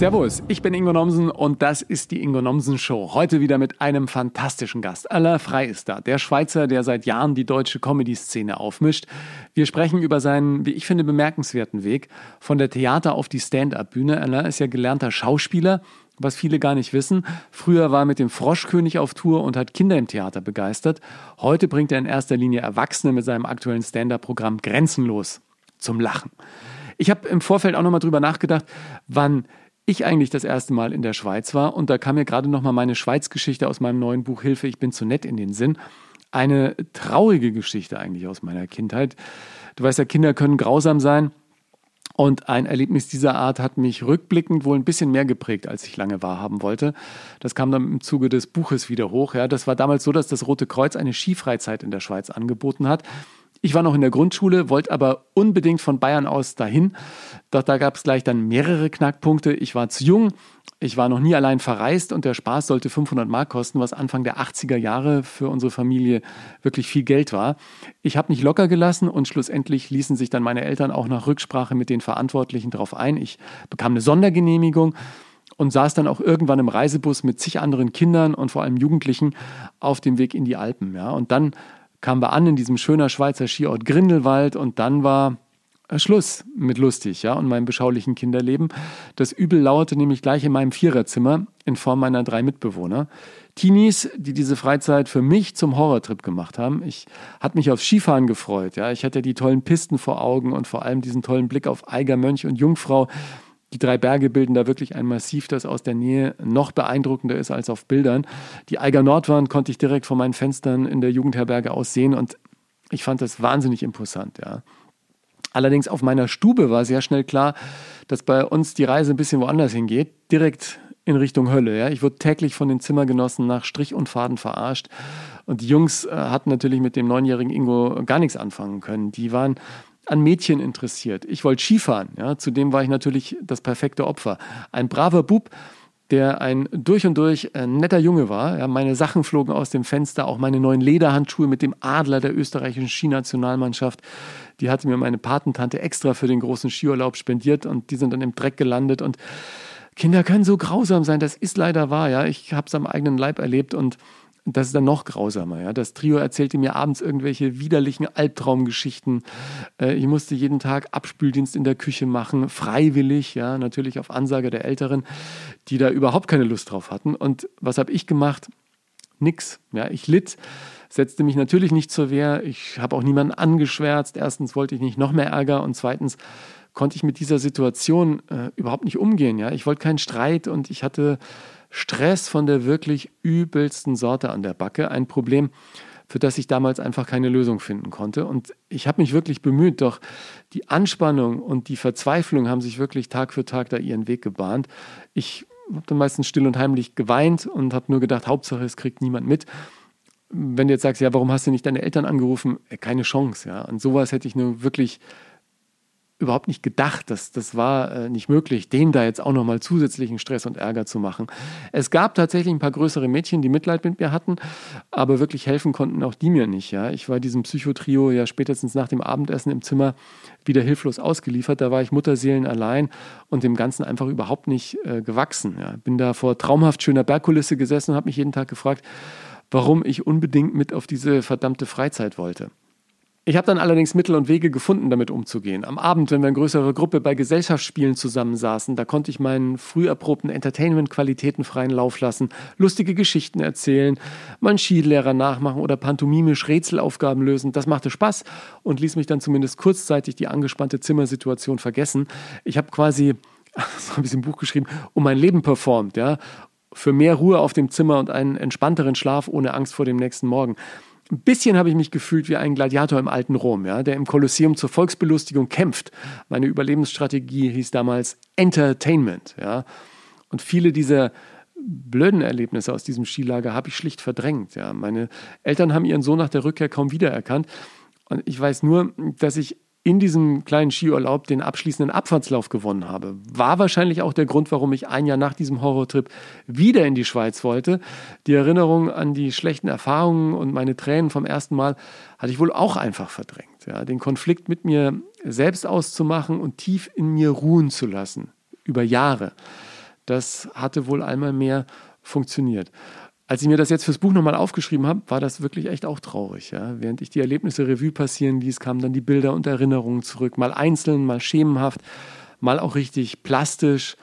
Servus, ich bin Ingo Nomsen und das ist die Ingo Nomsen Show. Heute wieder mit einem fantastischen Gast. Alain Frey ist da, der Schweizer, der seit Jahren die deutsche Comedy-Szene aufmischt. Wir sprechen über seinen, wie ich finde, bemerkenswerten Weg von der Theater auf die Stand-up-Bühne. Alain ist ja gelernter Schauspieler, was viele gar nicht wissen. Früher war er mit dem Froschkönig auf Tour und hat Kinder im Theater begeistert. Heute bringt er in erster Linie Erwachsene mit seinem aktuellen Stand-up-Programm Grenzenlos zum Lachen. Ich habe im Vorfeld auch nochmal drüber nachgedacht, wann ich eigentlich das erste Mal in der Schweiz war. Und da kam mir gerade noch mal meine Schweiz-Geschichte aus meinem neuen Buch Hilfe, ich bin zu nett in den Sinn. Eine traurige Geschichte eigentlich aus meiner Kindheit. Du weißt ja, Kinder können grausam sein. Und ein Erlebnis dieser Art hat mich rückblickend wohl ein bisschen mehr geprägt, als ich lange wahrhaben wollte. Das kam dann im Zuge des Buches wieder hoch. Ja, das war damals so, dass das Rote Kreuz eine Skifreizeit in der Schweiz angeboten hat. Ich war noch in der Grundschule, wollte aber unbedingt von Bayern aus dahin. Doch da gab es gleich dann mehrere Knackpunkte. Ich war zu jung, ich war noch nie allein verreist und der Spaß sollte 500 Mark kosten, was Anfang der 80er Jahre für unsere Familie wirklich viel Geld war. Ich habe mich locker gelassen und schlussendlich ließen sich dann meine Eltern auch nach Rücksprache mit den Verantwortlichen darauf ein. Ich bekam eine Sondergenehmigung und saß dann auch irgendwann im Reisebus mit zig anderen Kindern und vor allem Jugendlichen auf dem Weg in die Alpen. Ja. Und dann kamen wir an in diesem schönen Schweizer Skiort Grindelwald und dann war Schluss mit lustig, ja, und meinem beschaulichen Kinderleben. Das Übel lauerte nämlich gleich in meinem Viererzimmer in Form meiner drei Mitbewohner. Teenies, die diese Freizeit für mich zum Horrortrip gemacht haben. Ich hatte mich aufs Skifahren gefreut, ja. Ich hatte die tollen Pisten vor Augen und vor allem diesen tollen Blick auf Eiger, Mönch und Jungfrau. Die drei Berge bilden da wirklich ein Massiv, das aus der Nähe noch beeindruckender ist als auf Bildern. Die Eiger Nordwand konnte ich direkt von meinen Fenstern in der Jugendherberge aus sehen und ich fand das wahnsinnig imposant, ja. Allerdings auf meiner Stube war sehr schnell klar, dass bei uns die Reise ein bisschen woanders hingeht, direkt in Richtung Hölle. Ja. Ich wurde täglich von den Zimmergenossen nach Strich und Faden verarscht. Und die Jungs äh, hatten natürlich mit dem neunjährigen Ingo gar nichts anfangen können. Die waren an Mädchen interessiert. Ich wollte Skifahren. Ja. Zudem war ich natürlich das perfekte Opfer. Ein braver Bub, der ein durch und durch äh, netter Junge war. Ja, meine Sachen flogen aus dem Fenster, auch meine neuen Lederhandschuhe mit dem Adler der österreichischen Skinationalmannschaft. Die hatte mir meine Patentante extra für den großen Skiurlaub spendiert und die sind dann im Dreck gelandet. Und Kinder können so grausam sein, das ist leider wahr. Ja, ich habe es am eigenen Leib erlebt und das ist dann noch grausamer. Ja? Das Trio erzählte mir abends irgendwelche widerlichen Albtraumgeschichten. Äh, ich musste jeden Tag Abspüldienst in der Küche machen, freiwillig, ja, natürlich auf Ansage der Älteren, die da überhaupt keine Lust drauf hatten. Und was habe ich gemacht? Nix. Ja, ich litt, setzte mich natürlich nicht zur Wehr. Ich habe auch niemanden angeschwärzt. Erstens wollte ich nicht noch mehr Ärger und zweitens konnte ich mit dieser Situation äh, überhaupt nicht umgehen. Ja, ich wollte keinen Streit und ich hatte Stress von der wirklich übelsten Sorte an der Backe. Ein Problem, für das ich damals einfach keine Lösung finden konnte. Und ich habe mich wirklich bemüht, doch die Anspannung und die Verzweiflung haben sich wirklich Tag für Tag da ihren Weg gebahnt. Ich habe dann meistens still und heimlich geweint und habe nur gedacht, Hauptsache, es kriegt niemand mit. Wenn du jetzt sagst, ja, warum hast du nicht deine Eltern angerufen? Äh, keine Chance, ja. An sowas hätte ich nur wirklich überhaupt nicht gedacht. Das, das war äh, nicht möglich, denen da jetzt auch nochmal zusätzlichen Stress und Ärger zu machen. Es gab tatsächlich ein paar größere Mädchen, die Mitleid mit mir hatten, aber wirklich helfen konnten auch die mir nicht. Ja. Ich war diesem Psychotrio ja spätestens nach dem Abendessen im Zimmer wieder hilflos ausgeliefert. Da war ich Mutterseelen allein und dem Ganzen einfach überhaupt nicht äh, gewachsen. Ja. Bin da vor traumhaft schöner Bergkulisse gesessen und habe mich jeden Tag gefragt, warum ich unbedingt mit auf diese verdammte Freizeit wollte. Ich habe dann allerdings Mittel und Wege gefunden, damit umzugehen. Am Abend, wenn wir in größerer Gruppe bei Gesellschaftsspielen zusammensaßen, da konnte ich meinen früh erprobten Entertainment-Qualitäten freien Lauf lassen, lustige Geschichten erzählen, meinen Skilehrer nachmachen oder pantomimisch Rätselaufgaben lösen. Das machte Spaß und ließ mich dann zumindest kurzzeitig die angespannte Zimmersituation vergessen. Ich habe quasi, so habe ich im Buch geschrieben, um mein Leben performt, ja, für mehr Ruhe auf dem Zimmer und einen entspannteren Schlaf ohne Angst vor dem nächsten Morgen. Ein bisschen habe ich mich gefühlt wie ein Gladiator im alten Rom, ja, der im Kolosseum zur Volksbelustigung kämpft. Meine Überlebensstrategie hieß damals Entertainment. Ja. Und viele dieser blöden Erlebnisse aus diesem Skilager habe ich schlicht verdrängt. Ja. Meine Eltern haben ihren Sohn nach der Rückkehr kaum wiedererkannt. Und ich weiß nur, dass ich in diesem kleinen Skiurlaub den abschließenden Abfahrtslauf gewonnen habe. War wahrscheinlich auch der Grund, warum ich ein Jahr nach diesem Horrortrip wieder in die Schweiz wollte. Die Erinnerung an die schlechten Erfahrungen und meine Tränen vom ersten Mal hatte ich wohl auch einfach verdrängt. Ja, den Konflikt mit mir selbst auszumachen und tief in mir ruhen zu lassen. Über Jahre. das hatte wohl einmal mehr funktioniert. Als ich mir das jetzt fürs Buch nochmal aufgeschrieben habe, war das wirklich echt auch traurig. Ja? Während ich die Erlebnisse Revue passieren ließ, kamen dann die Bilder und Erinnerungen zurück. Mal einzeln, mal schemenhaft, mal auch richtig plastisch.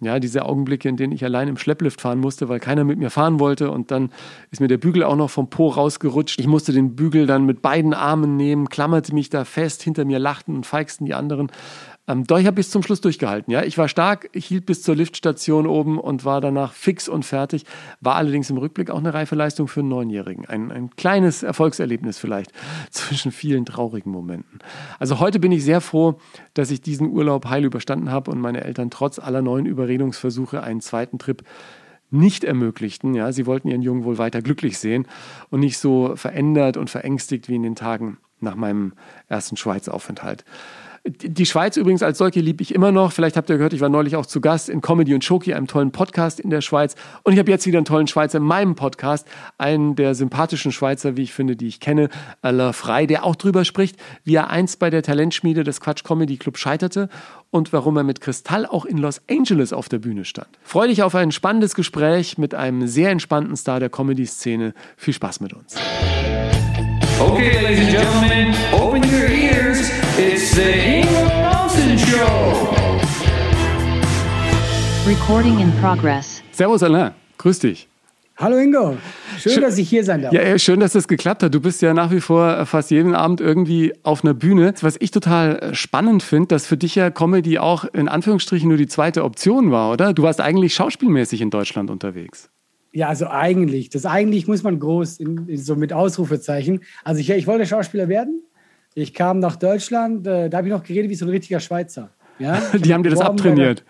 Ja, diese Augenblicke, in denen ich allein im Schlepplift fahren musste, weil keiner mit mir fahren wollte und dann ist mir der Bügel auch noch vom Po rausgerutscht. Ich musste den Bügel dann mit beiden Armen nehmen, klammerte mich da fest, hinter mir lachten und feigsten die anderen. Ähm, doch ich habe bis zum Schluss durchgehalten. Ja, ich war stark, hielt bis zur Liftstation oben und war danach fix und fertig. War allerdings im Rückblick auch eine reife Leistung für einen Neunjährigen. Ein, ein kleines Erfolgserlebnis vielleicht zwischen vielen traurigen Momenten. Also heute bin ich sehr froh, dass ich diesen Urlaub heil überstanden habe und meine Eltern trotz aller neuen Überredungsversuche einen zweiten Trip nicht ermöglichten. Ja, sie wollten ihren Jungen wohl weiter glücklich sehen und nicht so verändert und verängstigt wie in den Tagen nach meinem ersten Schweizaufenthalt. Die Schweiz übrigens als solche liebe ich immer noch. Vielleicht habt ihr gehört, ich war neulich auch zu Gast in Comedy und Schoki, einem tollen Podcast in der Schweiz. Und ich habe jetzt wieder einen tollen Schweizer in meinem Podcast. Einen der sympathischen Schweizer, wie ich finde, die ich kenne, Alain Frey, der auch drüber spricht, wie er einst bei der Talentschmiede des Quatsch Comedy Club scheiterte und warum er mit Kristall auch in Los Angeles auf der Bühne stand. Freue dich auf ein spannendes Gespräch mit einem sehr entspannten Star der Comedy-Szene. Viel Spaß mit uns. Okay, ladies and gentlemen, open your ears. It's the Ingo Mountain Show. Recording in progress. Servus Alain, grüß dich. Hallo Ingo, schön, schön, dass ich hier sein darf. Ja, schön, dass das geklappt hat. Du bist ja nach wie vor fast jeden Abend irgendwie auf einer Bühne. Was ich total äh, spannend finde, dass für dich ja Comedy auch in Anführungsstrichen nur die zweite Option war, oder? Du warst eigentlich schauspielmäßig in Deutschland unterwegs. Ja, also eigentlich. Das eigentlich muss man groß, in, in, so mit Ausrufezeichen. Also ich, ich wollte Schauspieler werden. Ich kam nach Deutschland, äh, da habe ich noch geredet wie so ein richtiger Schweizer. Ja? Die haben dir das abtrainiert.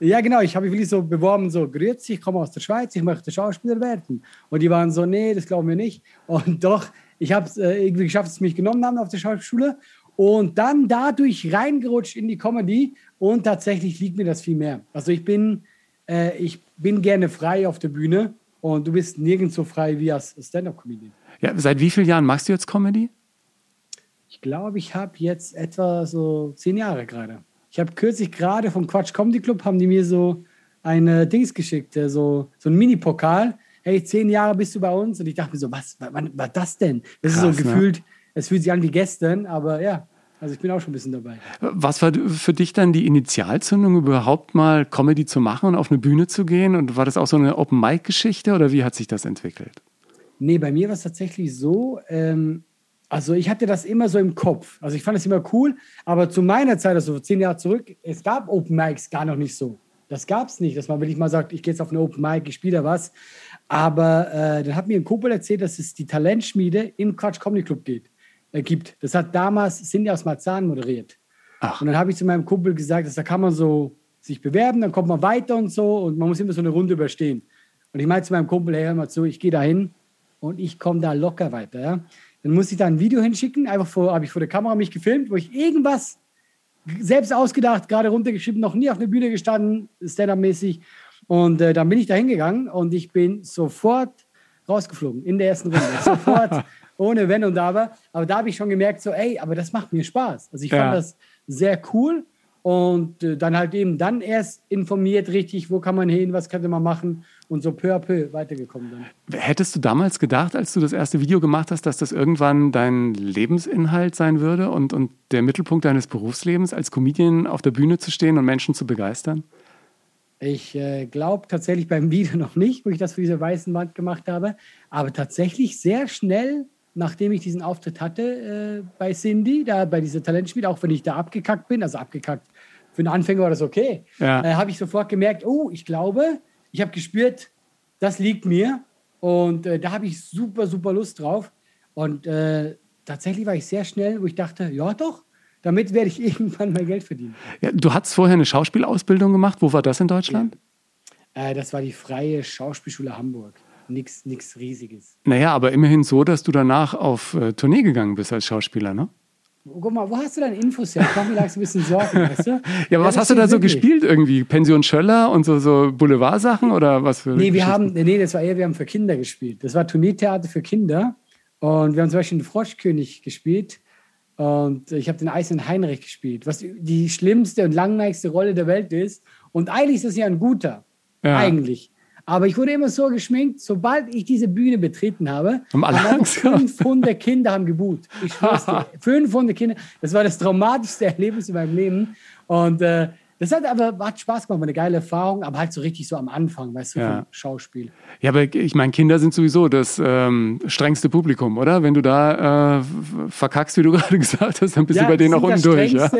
Der, ja, genau. Ich habe mich wirklich so beworben, so, grüezi, ich komme aus der Schweiz, ich möchte Schauspieler werden. Und die waren so, nee, das glauben wir nicht. Und doch, ich habe es äh, irgendwie geschafft, dass sie mich genommen haben auf der Schauspielschule. Und dann dadurch reingerutscht in die Comedy. Und tatsächlich liegt mir das viel mehr. Also ich bin, äh, ich bin gerne frei auf der Bühne. Und du bist nirgends so frei wie als Stand-Up-Comedian. Ja, seit wie vielen Jahren machst du jetzt Comedy? Ich glaube, ich habe jetzt etwa so zehn Jahre gerade. Ich habe kürzlich gerade vom Quatsch Comedy Club haben die mir so eine Dings geschickt, äh, so, so ein Mini-Pokal. Hey, zehn Jahre bist du bei uns. Und ich dachte mir so, was, wann war das denn? Das Krass, ist so ne? gefühlt, es fühlt sich an wie gestern, aber ja, also ich bin auch schon ein bisschen dabei. Was war für dich dann die Initialzündung, überhaupt mal Comedy zu machen und auf eine Bühne zu gehen? Und war das auch so eine Open-Mic-Geschichte oder wie hat sich das entwickelt? Nee, bei mir war es tatsächlich so, ähm, also ich hatte das immer so im Kopf. Also ich fand es immer cool, aber zu meiner Zeit, also zehn Jahre zurück, es gab Open Mics gar noch nicht so. Das gab es nicht, dass man wirklich mal sagt, ich gehe jetzt auf eine Open Mic, ich spiele da was. Aber äh, dann hat mir ein Kumpel erzählt, dass es die Talentschmiede im Quatsch Comedy Club geht, äh, gibt. Das hat damals Cindy aus Marzahn moderiert. Ach. Und dann habe ich zu meinem Kumpel gesagt, dass da kann man so sich bewerben, dann kommt man weiter und so und man muss immer so eine Runde überstehen. Und ich meinte zu meinem Kumpel, hey, hör mal zu, ich gehe da hin und ich komme da locker weiter. Ja? Dann muss ich da ein Video hinschicken. Einfach vor, habe ich vor der Kamera mich gefilmt, wo ich irgendwas selbst ausgedacht, gerade runtergeschrieben, noch nie auf der Bühne gestanden, Stand-up-mäßig. Und äh, dann bin ich da hingegangen und ich bin sofort rausgeflogen in der ersten Runde. sofort, ohne Wenn und Aber. Aber da habe ich schon gemerkt, so, ey, aber das macht mir Spaß. Also ich ja. fand das sehr cool und äh, dann halt eben dann erst informiert richtig, wo kann man hin, was könnte man machen und so peu à peu weitergekommen dann. Hättest du damals gedacht, als du das erste Video gemacht hast, dass das irgendwann dein Lebensinhalt sein würde und, und der Mittelpunkt deines Berufslebens, als Comedian auf der Bühne zu stehen und Menschen zu begeistern? Ich äh, glaube tatsächlich beim Video noch nicht, wo ich das für diese weißen Wand gemacht habe, aber tatsächlich sehr schnell nachdem ich diesen Auftritt hatte äh, bei Cindy, da bei dieser Talentspiel, auch wenn ich da abgekackt bin, also abgekackt, für einen Anfänger war das okay, ja. äh, habe ich sofort gemerkt, oh, ich glaube, ich habe gespürt, das liegt mir und äh, da habe ich super, super Lust drauf und äh, tatsächlich war ich sehr schnell, wo ich dachte, ja doch, damit werde ich irgendwann mal Geld verdienen. Ja, du hattest vorher eine Schauspielausbildung gemacht, wo war das in Deutschland? Ja. Äh, das war die Freie Schauspielschule Hamburg nichts Riesiges. Naja, aber immerhin so, dass du danach auf äh, Tournee gegangen bist als Schauspieler, ne? Guck mal, wo hast du deine Infos her? Komm, mir lag ein bisschen Sorgen, weißt du? ja, aber ja, was hast du da so gespielt irgendwie? Pension Schöller und so, so Boulevardsachen oder was für? Nee, wir haben, nee, das war eher, wir haben für Kinder gespielt. Das war Tourneetheater für Kinder. Und wir haben zum Beispiel den Froschkönig gespielt. Und ich habe den Eisernen Heinrich gespielt, was die schlimmste und langweiligste Rolle der Welt ist. Und eigentlich ist das ja ein guter. ja. eigentlich. Aber ich wurde immer so geschminkt, sobald ich diese Bühne betreten habe, alle haben 500 Kinder haben gebuht. Ich schwör's dir, 500 Kinder. Das war das traumatischste Erlebnis in meinem Leben. Und äh, das hat aber hat Spaß gemacht, war eine geile Erfahrung, aber halt so richtig so am Anfang, weißt du, ja. vom Schauspiel. Ja, aber ich meine, Kinder sind sowieso das ähm, strengste Publikum, oder? Wenn du da äh, verkackst, wie du gerade gesagt hast, dann bist ja, du bei denen auch unten durch. Ja?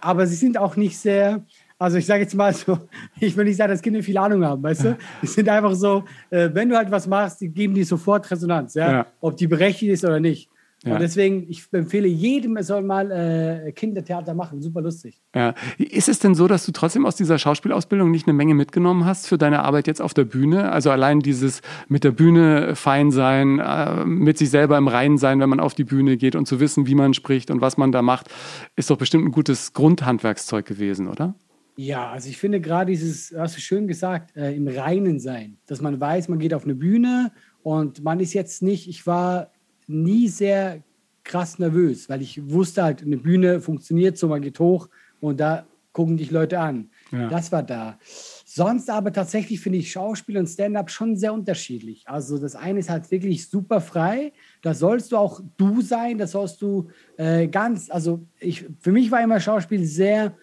Aber sie sind auch nicht sehr, also ich sage jetzt mal so, ich will nicht sagen, dass Kinder viel Ahnung haben, weißt du? Die sind einfach so, äh, wenn du halt was machst, die geben dir sofort Resonanz, ja? ja. Ob die berechtigt ist oder nicht. Ja. Und deswegen, ich empfehle jedem, er soll mal äh, Kindertheater machen. Super lustig. Ja. Ist es denn so, dass du trotzdem aus dieser Schauspielausbildung nicht eine Menge mitgenommen hast für deine Arbeit jetzt auf der Bühne? Also allein dieses mit der Bühne fein sein, äh, mit sich selber im Reinen sein, wenn man auf die Bühne geht und zu wissen, wie man spricht und was man da macht, ist doch bestimmt ein gutes Grundhandwerkszeug gewesen, oder? Ja, also ich finde gerade dieses, hast du schön gesagt, äh, im Reinen sein, dass man weiß, man geht auf eine Bühne und man ist jetzt nicht, ich war nie sehr krass nervös, weil ich wusste halt, eine Bühne funktioniert so, man geht hoch und da gucken dich Leute an. Ja. Das war da. Sonst aber tatsächlich finde ich Schauspiel und Stand-up schon sehr unterschiedlich. Also das eine ist halt wirklich super frei. Da sollst du auch du sein, da sollst du äh, ganz, also ich, für mich war immer Schauspiel sehr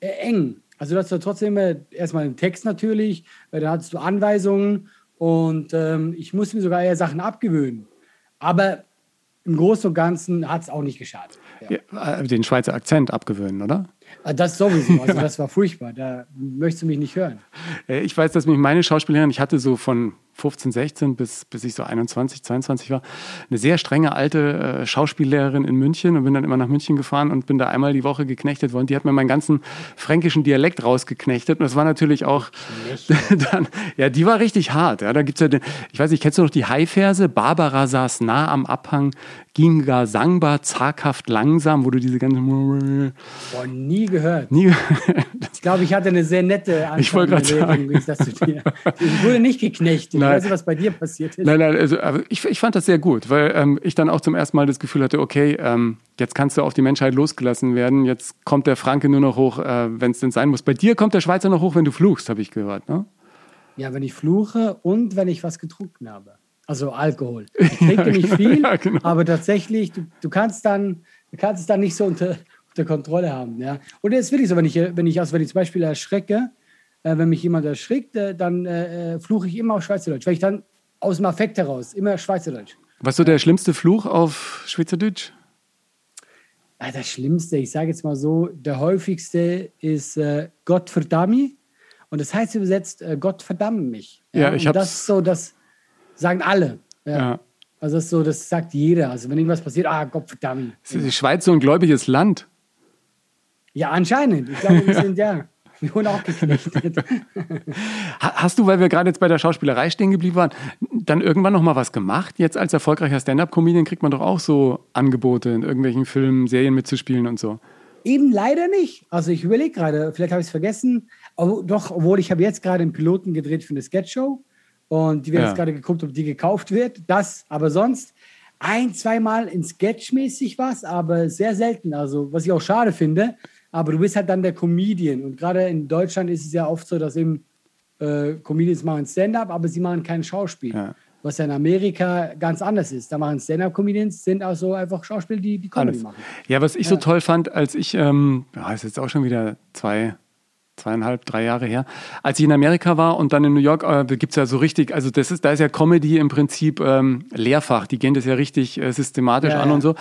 äh, eng. Also du hast trotzdem immer erstmal einen Text natürlich, da hattest du Anweisungen und ähm, ich musste mir sogar eher Sachen abgewöhnen. Aber im Großen und Ganzen hat es auch nicht geschadet. Ja. Ja, äh, den Schweizer Akzent abgewöhnen, oder? Ah, das sowieso. Also das war furchtbar. Da möchtest du mich nicht hören. Äh, ich weiß, dass mich meine Schauspielerin, ich hatte so von 15, 16 bis, bis ich so 21, 22 war, eine sehr strenge alte äh, Schauspiellehrerin in München und bin dann immer nach München gefahren und bin da einmal die Woche geknechtet worden. Die hat mir meinen ganzen fränkischen Dialekt rausgeknechtet und das war natürlich auch dann, ja, die war richtig hart. Ja, da gibt's ja den, ich weiß nicht, kennst du noch die Haiverse? Barbara saß nah am Abhang, ging gar sangbar, zaghaft, langsam, wo du diese ganze Boah, nie gehört. Nie Ich glaube, ich hatte eine sehr nette Anfang Ich wollte gerade sagen. Ich wurde nicht geknechtet. Nein. Weiß nicht, was bei dir passiert ist. Nein, nein, also ich, ich fand das sehr gut, weil ähm, ich dann auch zum ersten Mal das Gefühl hatte, okay, ähm, jetzt kannst du auf die Menschheit losgelassen werden. Jetzt kommt der Franke nur noch hoch, äh, wenn es denn sein muss. Bei dir kommt der Schweizer noch hoch, wenn du fluchst, habe ich gehört. Ne? Ja, wenn ich fluche und wenn ich was getrunken habe. Also Alkohol. Ich trinke nicht viel, ja, genau. aber tatsächlich, du, du, kannst dann, du kannst es dann nicht so unter, unter Kontrolle haben. Ja? Und es ist wirklich so, wenn ich, wenn ich, also wenn ich zum Beispiel erschrecke, äh, wenn mich jemand erschrickt, äh, dann äh, äh, fluche ich immer auf Schweizerdeutsch, weil ich dann aus dem Affekt heraus immer Schweizerdeutsch. Was ist so der schlimmste Fluch auf Schweizerdeutsch? Das Schlimmste, ich sage jetzt mal so, der häufigste ist äh, Gott verdamme. Und das heißt übersetzt, äh, Gott verdamme mich. Ja, ja ich habe das so, das sagen alle. Ja. ja. Also das ist so, das sagt jeder. Also wenn irgendwas passiert, ah, Gott verdammt. Ist die Schweiz so ein gläubiges Land? Ja, anscheinend. Ich glaube, wir sind ja. Wir wurden auch geknechtet. Hast du, weil wir gerade jetzt bei der Schauspielerei stehen geblieben waren, dann irgendwann noch mal was gemacht? Jetzt als erfolgreicher Stand-up-Comedian kriegt man doch auch so Angebote, in irgendwelchen Filmen, Serien mitzuspielen und so. Eben leider nicht. Also ich überlege gerade, vielleicht habe ich es vergessen. Aber doch, obwohl ich habe jetzt gerade einen Piloten gedreht für eine Sketch-Show und die wird ja. jetzt gerade geguckt, ob die gekauft wird. Das, aber sonst ein, zweimal in Sketch-mäßig was, aber sehr selten. Also was ich auch schade finde, aber du bist halt dann der Comedian. Und gerade in Deutschland ist es ja oft so, dass eben äh, Comedians machen Stand-up, aber sie machen kein Schauspiel. Ja. Was ja in Amerika ganz anders ist. Da machen Stand-up-Comedians, sind also einfach Schauspieler, die die Comedy Alles. machen. Ja, was ich ja. so toll fand, als ich, ähm, ja, ist jetzt auch schon wieder zwei, zweieinhalb, drei Jahre her, als ich in Amerika war und dann in New York, äh, gibt es ja so richtig, also das ist, da ist ja Comedy im Prinzip ähm, Lehrfach, die gehen das ja richtig äh, systematisch ja, an ja. und so.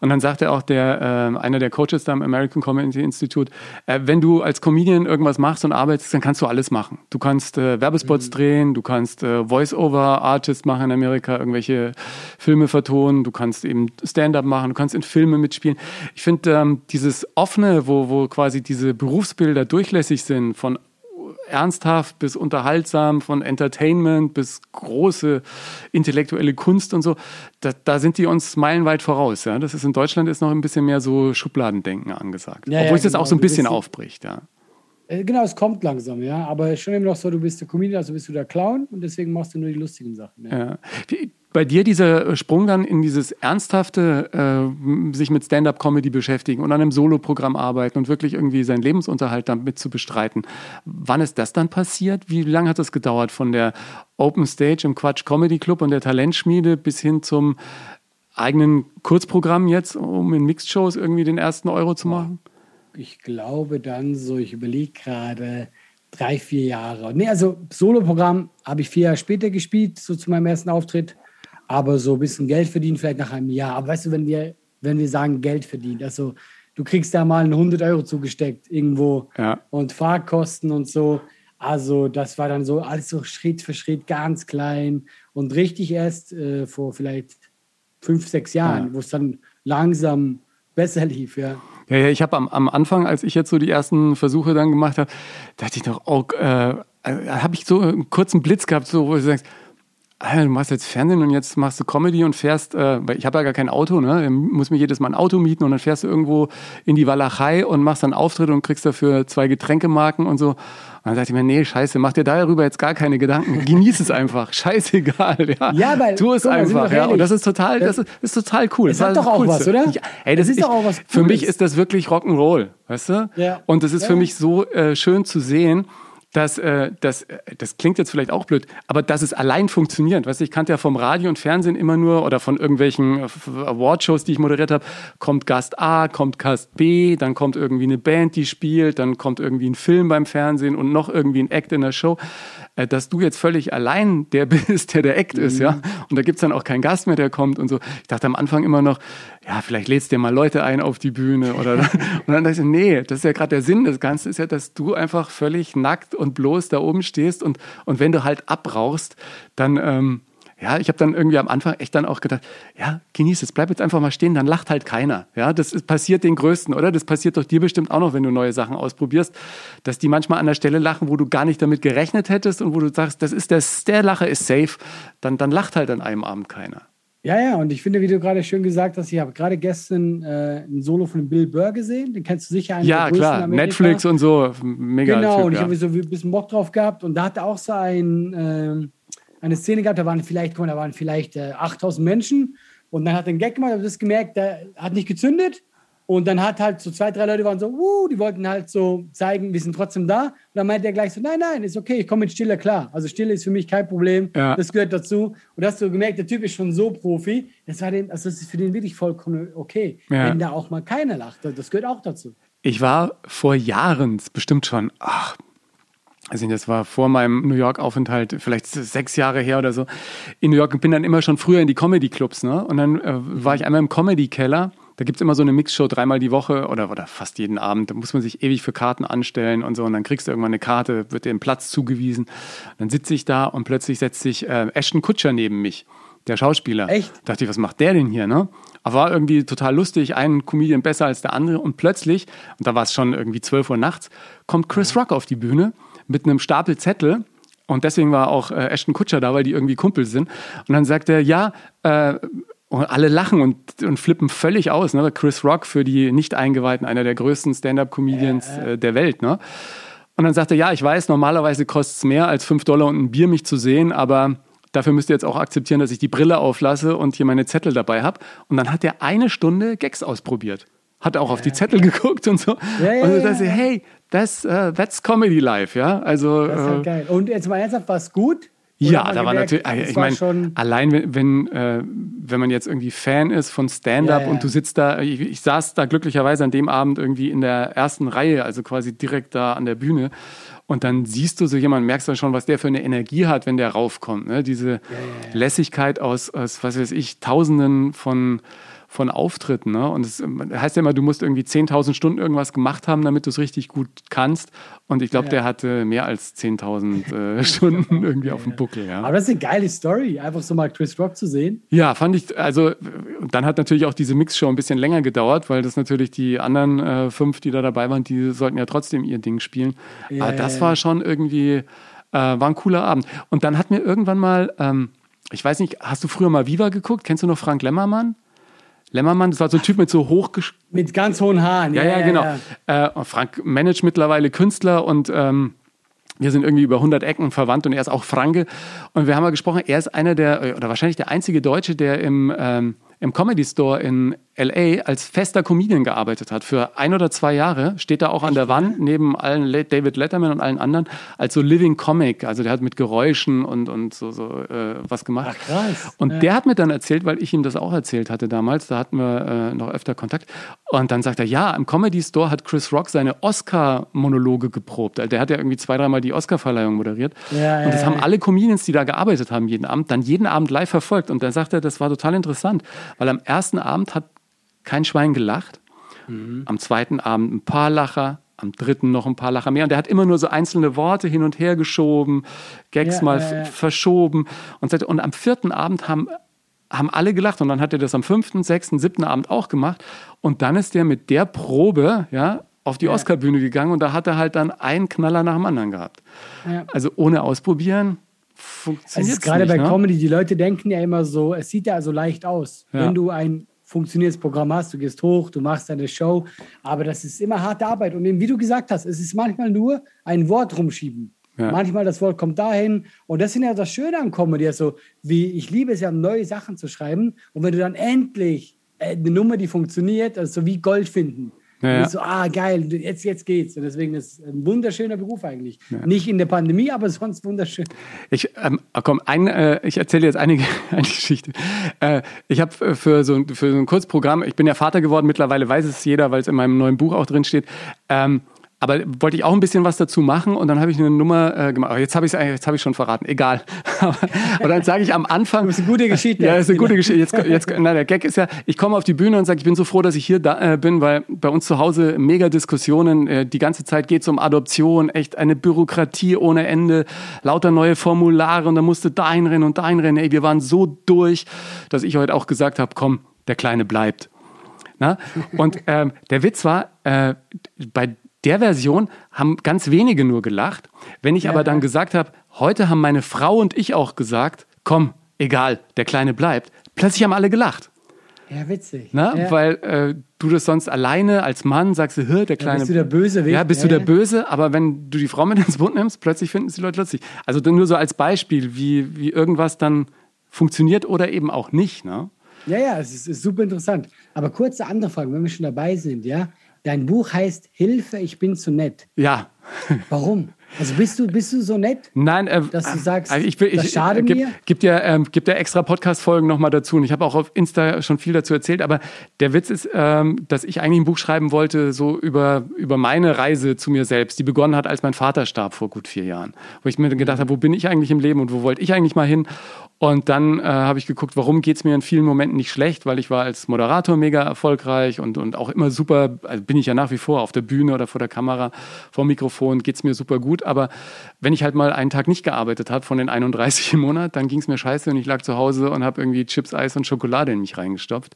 Und dann sagte auch der, äh, einer der Coaches da am American Comedy Institute, äh, wenn du als Comedian irgendwas machst und arbeitest, dann kannst du alles machen. Du kannst äh, Werbespots mhm. drehen, du kannst äh, Voice-Over-Artist machen in Amerika, irgendwelche Filme vertonen, du kannst eben Stand-up machen, du kannst in Filme mitspielen. Ich finde ähm, dieses offene, wo, wo quasi diese Berufsbilder durchlässig sind, von ernsthaft bis unterhaltsam, von Entertainment bis große intellektuelle Kunst und so, da, da sind die uns meilenweit voraus. Ja? Das ist in Deutschland ist noch ein bisschen mehr so Schubladendenken angesagt. Ja, Obwohl ja, es genau. das auch so ein bisschen aufbricht, ja. Äh, genau, es kommt langsam, ja. Aber schon immer noch so, du bist der Comedian, also bist du der Clown und deswegen machst du nur die lustigen Sachen. Ja. ja. Bei dir dieser Sprung dann in dieses ernsthafte, äh, sich mit Stand-up-Comedy beschäftigen und an einem Soloprogramm arbeiten und wirklich irgendwie seinen Lebensunterhalt damit zu bestreiten. Wann ist das dann passiert? Wie lange hat das gedauert von der Open Stage im Quatsch Comedy Club und der Talentschmiede bis hin zum eigenen Kurzprogramm jetzt, um in Mixed-Shows irgendwie den ersten Euro zu machen? Ich glaube dann so, ich überlege gerade, drei, vier Jahre. Nee, also Soloprogramm habe ich vier Jahre später gespielt, so zu meinem ersten Auftritt. Aber so ein bisschen Geld verdienen, vielleicht nach einem Jahr. Aber weißt du, wenn wir, wenn wir sagen Geld verdient, also du kriegst da mal 100 Euro zugesteckt irgendwo ja. und Fahrkosten und so. Also das war dann so alles so Schritt für Schritt ganz klein und richtig erst äh, vor vielleicht fünf, sechs Jahren, ja. wo es dann langsam besser lief, ja. Ja, ja, ich habe am, am Anfang, als ich jetzt so die ersten Versuche dann gemacht habe, dachte ich noch, oh, äh, äh habe ich so einen kurzen Blitz gehabt, so, wo du sagst, du machst jetzt Fernsehen und jetzt machst du Comedy und fährst, äh, weil ich habe ja gar kein Auto, ne? Ich muss mir jedes Mal ein Auto mieten und dann fährst du irgendwo in die Walachei und machst dann Auftritt und kriegst dafür zwei Getränkemarken und so. Und dann dachte ich mir, nee, scheiße, mach dir darüber jetzt gar keine Gedanken. Genieß es einfach. Scheißegal, ja. Ja, weil, tu es einfach, ja. Und das ist total, das ist, ist total cool. Das, das hat doch auch was, oder? Ja, ey, das, das ist ich, doch auch was Cooles. Für mich ist das wirklich Rock'n'Roll, weißt du? Ja. Und das ist ja. für mich so äh, schön zu sehen, dass äh, das, äh, das klingt jetzt vielleicht auch blöd, aber dass es allein funktioniert. Weißt ich kannte ja vom Radio und Fernsehen immer nur oder von irgendwelchen äh, Awardshows, die ich moderiert habe, kommt Gast A, kommt Gast B, dann kommt irgendwie eine Band, die spielt, dann kommt irgendwie ein Film beim Fernsehen und noch irgendwie ein Act in der Show. Äh, dass du jetzt völlig allein der bist, der der Act mhm. ist, ja. Mhm. Und da gibt's dann auch keinen Gast mehr, der kommt und so. Ich dachte am Anfang immer noch, ja, vielleicht lädst dir mal Leute ein auf die Bühne oder und dann dachte ich, nee, das ist ja gerade der Sinn des Ganzen, ist ja, dass du einfach völlig nackt und bloß da oben stehst und, und wenn du halt abbrauchst, dann ähm, ja, ich habe dann irgendwie am Anfang echt dann auch gedacht, ja, genieß es, bleib jetzt einfach mal stehen, dann lacht halt keiner. Ja, das ist, passiert den Größten, oder? Das passiert doch dir bestimmt auch noch, wenn du neue Sachen ausprobierst, dass die manchmal an der Stelle lachen, wo du gar nicht damit gerechnet hättest und wo du sagst, das ist das, der Lacher ist safe, dann, dann lacht halt an einem Abend keiner. Ja, ja, und ich finde, wie du gerade schön gesagt hast, ich habe gerade gestern äh, ein Solo von Bill Burr gesehen, den kennst du sicher. Ja, klar, Netflix und so, mega. Genau, typ, und ich ja. habe so ein bisschen Bock drauf gehabt und da hat er auch so ein, äh, eine Szene gehabt, da waren vielleicht, da waren vielleicht äh, 8000 Menschen und dann hat er einen Gag gemacht, habe das gemerkt, der hat nicht gezündet und dann hat halt so zwei, drei Leute waren so, uh, die wollten halt so zeigen, wir sind trotzdem da. Und dann meinte er gleich so, nein, nein, ist okay, ich komme mit Stille klar. Also Stille ist für mich kein Problem, ja. das gehört dazu. Und hast du gemerkt, der Typ ist schon so Profi, das war den, also das ist für den wirklich vollkommen okay, ja. wenn da auch mal keiner lacht. Das gehört auch dazu. Ich war vor Jahren, bestimmt schon, ach, also das war vor meinem New York-Aufenthalt, vielleicht sechs Jahre her oder so, in New York und bin dann immer schon früher in die Comedy-Clubs. Ne? Und dann äh, war ich einmal im Comedy-Keller. Da gibt's immer so eine Mixshow dreimal die Woche oder, oder fast jeden Abend. Da muss man sich ewig für Karten anstellen und so. Und dann kriegst du irgendwann eine Karte, wird dir ein Platz zugewiesen. Und dann sitze ich da und plötzlich setzt sich äh, Ashton Kutscher neben mich, der Schauspieler. Echt? Da dachte ich, was macht der denn hier? Ne? Aber war irgendwie total lustig, ein Comedian besser als der andere. Und plötzlich, und da war es schon irgendwie 12 Uhr nachts, kommt Chris Rock auf die Bühne mit einem Stapel Zettel. Und deswegen war auch äh, Ashton Kutscher da, weil die irgendwie Kumpel sind. Und dann sagt er, ja, äh, und alle lachen und, und flippen völlig aus. Ne? Chris Rock für die Nicht-Eingeweihten, einer der größten Stand-Up-Comedians äh, der Welt. Ne? Und dann sagt er, ja, ich weiß, normalerweise kostet es mehr als 5 Dollar und ein Bier, mich zu sehen, aber dafür müsst ihr jetzt auch akzeptieren, dass ich die Brille auflasse und hier meine Zettel dabei habe. Und dann hat er eine Stunde Gags ausprobiert. Hat auch auf die Zettel geguckt und so. Ja, ja, und so ja, dachte ich, hey, das, uh, that's Comedy Life, ja. Also, Das ist halt äh, geil. Und jetzt mal ernsthaft, war es gut? Oder ja, da man war gemerkt, natürlich, ich meine, allein wenn, wenn, äh, wenn man jetzt irgendwie Fan ist von Stand-Up Ja, ja. und du sitzt da, ich, ich saß da glücklicherweise an dem Abend irgendwie in der ersten Reihe, also quasi direkt da an der Bühne. Und dann siehst du so jemanden, merkst dann schon, was der für eine Energie hat, wenn der raufkommt. Ne? Diese Lässigkeit aus, aus, was weiß ich, Tausenden von, von Auftritten. Ne? Und es heißt ja immer, du musst irgendwie 10.000 Stunden irgendwas gemacht haben, damit du es richtig gut kannst. Und ich glaube, Ja. der hatte mehr als 10.000 äh, Stunden irgendwie auf dem Buckel. Ja. Aber das ist eine geile Story, einfach so mal Chris Rock zu sehen. Ja, fand ich, also und dann hat natürlich auch diese Mixshow ein bisschen länger gedauert, weil das natürlich die anderen äh, fünf, die da dabei waren, die sollten ja trotzdem ihr Ding spielen. Ja, Aber das ja, war schon irgendwie, äh, war ein cooler Abend. Und dann hat mir irgendwann mal, ähm, ich weiß nicht, hast du früher mal Viva geguckt? Kennst du noch Frank Lemmermann? Lemmermann, das war so ein Typ mit so hochgesch Mit ganz hohen Haaren. ja, ja, genau. Äh, und Frank managt mittlerweile Künstler und ähm, wir sind irgendwie über 100 Ecken verwandt und er ist auch Franke. Und wir haben mal gesprochen, er ist einer der, oder wahrscheinlich der einzige Deutsche, der im, ähm, im Comedy Store in LA als fester Comedian gearbeitet hat. Für ein oder zwei Jahre steht er auch an der Wand neben allen David Letterman und allen anderen als so Living Comic. Also der hat mit Geräuschen und, und so, so äh, was gemacht. Ach, krass. Und ja. der hat mir dann erzählt, weil ich ihm das auch erzählt hatte damals, da hatten wir äh, noch öfter Kontakt. Und dann sagt er, ja, im Comedy Store hat Chris Rock seine Oscar-Monologe geprobt. Der hat ja irgendwie zwei, dreimal die Oscar-Verleihung moderiert. Ja, und das ja, haben alle Comedians, die da gearbeitet haben, jeden Abend, dann jeden Abend live verfolgt. Und dann sagt er, das war total interessant, weil am ersten Abend hat kein Schwein gelacht. Mhm. Am zweiten Abend ein paar Lacher, am dritten noch ein paar Lacher mehr. Und der hat immer nur so einzelne Worte hin und her geschoben, Gags ja, mal äh, verschoben. Und, und am vierten Abend haben, haben alle gelacht. Und dann hat er das am fünften, sechsten, siebten Abend auch gemacht. Und dann ist der mit der Probe, ja, auf die ja. Oscarbühne gegangen und da hat er halt dann einen Knaller nach dem anderen gehabt. Ja. Also ohne ausprobieren funktioniert es. Gerade bei ne? Comedy, die Leute denken ja immer so, es sieht ja so leicht aus. Ja. Wenn du ein funktionierendes Programm hast, du gehst hoch, du machst deine Show, aber das ist immer harte Arbeit. Und eben, wie du gesagt hast, es ist manchmal nur ein Wort rumschieben. Ja. Manchmal das Wort kommt dahin und das ist ja das Schöne an Comedy, also wie ich liebe es ja, neue Sachen zu schreiben und wenn du dann endlich äh, eine Nummer, die funktioniert, also wie Gold finden, ja, so, ah, geil, jetzt, jetzt geht's. Und deswegen ist es ein wunderschöner Beruf eigentlich. Ja. Nicht in der Pandemie, aber sonst wunderschön. Ich, ähm, komm, ein, äh, ich erzähle jetzt einige, eine Geschichte. Äh, ich habe äh, für, so, für so ein Kurzprogramm, ich bin ja Vater geworden, mittlerweile weiß es jeder, weil es in meinem neuen Buch auch drin steht. Ähm, aber wollte ich auch ein bisschen was dazu machen und dann habe ich eine Nummer äh, gemacht. Aber jetzt habe ich jetzt habe ich schon verraten. Egal. und dann sage ich am Anfang. Das ist eine gute Geschichte. Ja, das ist eine gute Geschichte. Jetzt, jetzt, na, der Gag ist ja, ich komme auf die Bühne und sage, ich bin so froh, dass ich hier da, äh, bin, weil bei uns zu Hause mega Diskussionen. Äh, die ganze Zeit geht es um Adoption, echt eine Bürokratie ohne Ende, lauter neue Formulare und da musste dahin rennen und dahin rennen. Ey, wir waren so durch, dass ich heute auch gesagt habe, komm, der Kleine bleibt. Na? Und ähm, der Witz war, äh, bei der Version haben ganz wenige nur gelacht. Wenn ich ja, aber dann gesagt habe, heute haben meine Frau und ich auch gesagt, komm, egal, der Kleine bleibt, plötzlich haben alle gelacht. Ja, witzig. Na, ja. Weil äh, du das sonst alleine als Mann sagst, der Kleine. Ja, bist du der Böse? Ja, bist ja, du der Böse, aber wenn du die Frau mit ins Boot nimmst, plötzlich finden es die Leute lustig. Also nur so als Beispiel, wie, wie irgendwas dann funktioniert oder eben auch nicht. Ne? Ja, ja, es ist, ist super interessant. Aber kurze andere Frage, wenn wir schon dabei sind, ja. Dein Buch heißt Hilfe, ich bin zu nett. Ja. Warum? Also bist du, bist du so nett, Nein, äh, dass du sagst, also ich, ich, das schade ich, mir? Gibt ja, ähm, gibt ja extra Podcast-Folgen nochmal dazu und ich habe auch auf Insta schon viel dazu erzählt, aber der Witz ist, ähm, dass ich eigentlich ein Buch schreiben wollte, so über, über meine Reise zu mir selbst, die begonnen hat, als mein Vater starb vor gut vier Jahren. Wo ich mir gedacht habe, wo bin ich eigentlich im Leben und wo wollte ich eigentlich mal hin? Und dann äh, habe ich geguckt, warum geht es mir in vielen Momenten nicht schlecht, weil ich war als Moderator mega erfolgreich und, und auch immer super, also bin ich ja nach wie vor auf der Bühne oder vor der Kamera, vor dem Mikrofon, geht es mir super gut. Aber wenn ich halt mal einen Tag nicht gearbeitet habe von den 31 im Monat, dann ging es mir scheiße und ich lag zu Hause und habe irgendwie Chips, Eis und Schokolade in mich reingestopft.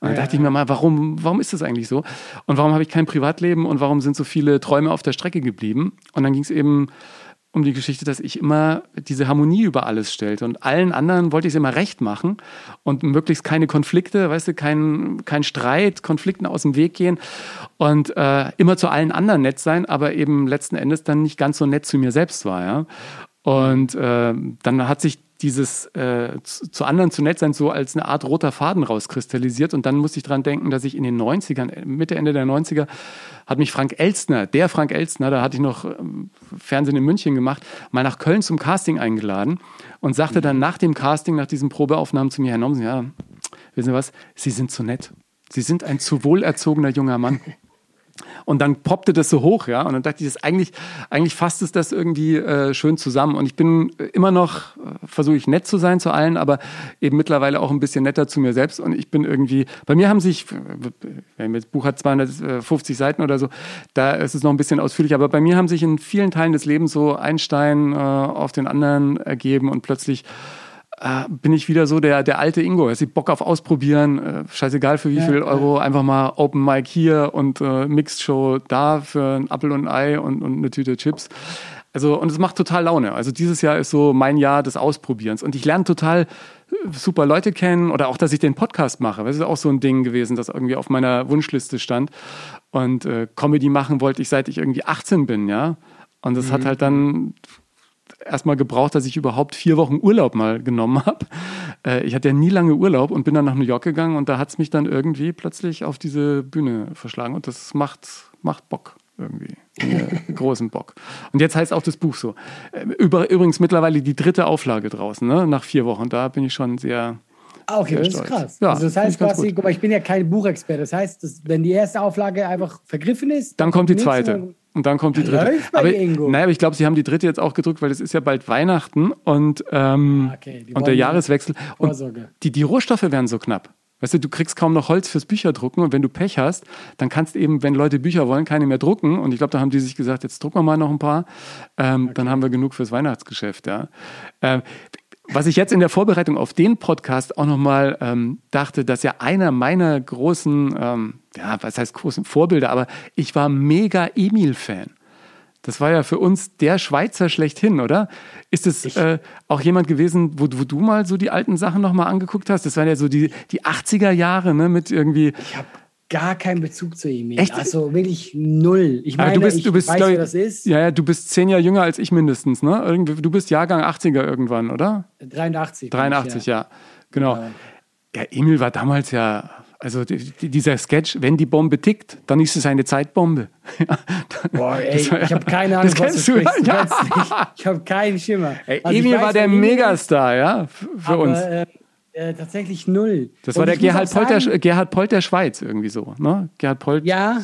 Und dann dachte ich mir mal, warum, warum ist das eigentlich so? Und warum habe ich kein Privatleben und warum sind so viele Träume auf der Strecke geblieben? Und dann ging es eben um die Geschichte, dass ich immer diese Harmonie über alles stellte. Und allen anderen wollte ich es immer recht machen und möglichst keine Konflikte, weißt du, kein, kein Streit, Konflikten aus dem Weg gehen und äh, immer zu allen anderen nett sein, aber eben letzten Endes dann nicht ganz so nett zu mir selbst war. Ja? Und äh, dann hat sich dieses äh, zu, zu, anderen zu nett sein so als eine Art roter Faden rauskristallisiert. Und dann musste ich dran denken, dass ich in den 90ern, Mitte, Ende der 90er, hat mich Frank Elstner, der Frank Elstner, da hatte ich noch ähm, Fernsehen in München gemacht, mal nach Köln zum Casting eingeladen und sagte dann nach dem Casting, nach diesen Probeaufnahmen zu mir, Herr Nomsen, ja, wissen Sie was, Sie sind zu nett. Sie sind ein zu wohlerzogener junger Mann. Und dann poppte das so hoch, ja. Und dann dachte ich, das eigentlich, eigentlich fasst es das irgendwie äh, schön zusammen. Und ich bin immer noch, äh, versuche ich nett zu sein zu allen, aber eben mittlerweile auch ein bisschen netter zu mir selbst. Und ich bin irgendwie, bei mir haben sich, das Buch hat 250 Seiten oder so, da ist es noch ein bisschen ausführlich, aber bei mir haben sich in vielen Teilen des Lebens so ein Stein äh, auf den anderen ergeben und plötzlich äh, bin ich wieder so der, der alte Ingo. Er sieht Bock auf Ausprobieren, äh, scheißegal für wie ja, viel Euro, ja. einfach mal Open Mic hier und äh, Mixed Show da für ein Apfel und ein Ei und, und eine Tüte Chips. Also, und es macht total Laune. Also dieses Jahr ist so mein Jahr des Ausprobierens. Und ich lerne total äh, super Leute kennen oder auch, dass ich den Podcast mache. Das ist auch so ein Ding gewesen, das irgendwie auf meiner Wunschliste stand. Und äh, Comedy machen wollte ich, seit ich irgendwie 18 bin, ja. Und das mhm. hat halt dann erstmal gebraucht, dass ich überhaupt vier Wochen Urlaub mal genommen habe. Äh, ich hatte ja nie lange Urlaub und bin dann nach New York gegangen und da hat es mich dann irgendwie plötzlich auf diese Bühne verschlagen und das macht, macht Bock irgendwie. großen Bock. Und jetzt heißt auch das Buch so. Äh, über, übrigens mittlerweile die dritte Auflage draußen, ne? nach vier Wochen. Da bin ich schon sehr. Ah, okay, das ist krass. Ja, also das heißt quasi, guck mal, ich bin ja kein Buchexperte. Das heißt, dass, wenn die erste Auflage einfach vergriffen ist, dann kommt die zweite. Und dann kommt die dritte. Aber, naja, aber ich glaube, sie haben die dritte jetzt auch gedrückt, weil es ist ja bald Weihnachten und, ähm, ah, okay, und der Jahreswechsel. Und die, die Rohstoffe werden so knapp. Weißt du, du kriegst kaum noch Holz fürs Bücherdrucken und wenn du Pech hast, dann kannst eben, wenn Leute Bücher wollen, keine mehr drucken. Und ich glaube, da haben die sich gesagt, jetzt drucken wir mal noch ein paar. Ähm, okay. Dann haben wir genug fürs Weihnachtsgeschäft. Ja. Ähm, was ich jetzt in der Vorbereitung auf den Podcast auch nochmal ähm, dachte, dass ja einer meiner großen, ähm, ja, was heißt großen Vorbilder, aber ich war mega Emil-Fan. Das war ja für uns der Schweizer schlechthin, oder? Ist es äh, auch jemand gewesen, wo, wo, du mal so die alten Sachen nochmal angeguckt hast? Das waren ja so die, die 80er Jahre, ne, mit irgendwie. Ich habe gar keinen Bezug zu ihm. Echt? Also wirklich null. Ich meine, du bist, du bist, weiß, wer das ist. Ja, ja, du bist zehn Jahre jünger als ich mindestens, ne? Du bist Jahrgang 80er irgendwann, oder? 83. 83, ich, ja. ja. Genau. Ja. ja, Emil war damals ja also dieser Sketch, wenn die Bombe tickt, dann ist es eine Zeitbombe. Boah, ey, ich habe keine Ahnung, das was du, du ja. Ich habe keinen Schimmer. Ey, also Emil war der Megastar, ja, für aber, uns. Äh, äh, tatsächlich null. Das war der Gerhard Polt, der, Gerhard Polt der Schweiz irgendwie so, ne? Gerhard Polt. Ja,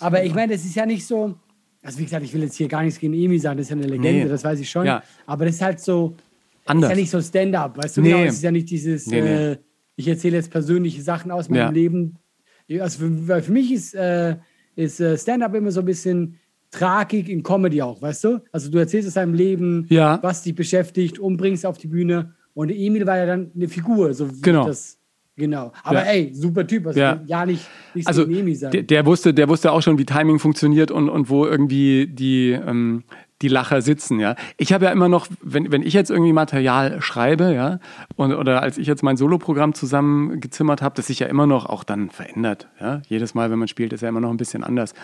aber ich meine, das ist ja nicht so. Also wie gesagt, ich will jetzt hier gar nichts gegen Emil sagen, das ist ja eine Legende, nee. das weiß ich schon. Ja. Aber das ist halt so. Anders. ist ja nicht so Stand-up, weißt du? Nee. Genau, es ist ja nicht dieses. Nee, äh, ich erzähle jetzt persönliche Sachen aus meinem ja. Leben. Also für, für mich ist, äh, ist äh, Stand-up immer so ein bisschen Tragik in Comedy auch, weißt du? Also du erzählst aus deinem Leben, ja. was dich beschäftigt und bringst auf die Bühne. Und Emil war ja dann eine Figur, so wie genau. das Genau. Aber ja. ey, super Typ. Also ja, ja nicht, nicht also, der, der, wusste, der wusste auch schon, wie Timing funktioniert und, und wo irgendwie die, ähm, die Lacher sitzen, ja. Ich habe ja immer noch, wenn, wenn ich jetzt irgendwie Material schreibe, ja, und, oder als ich jetzt mein Soloprogramm zusammengezimmert habe, das sich ja immer noch auch dann verändert, ja. Jedes Mal, wenn man spielt, ist ja immer noch ein bisschen anders.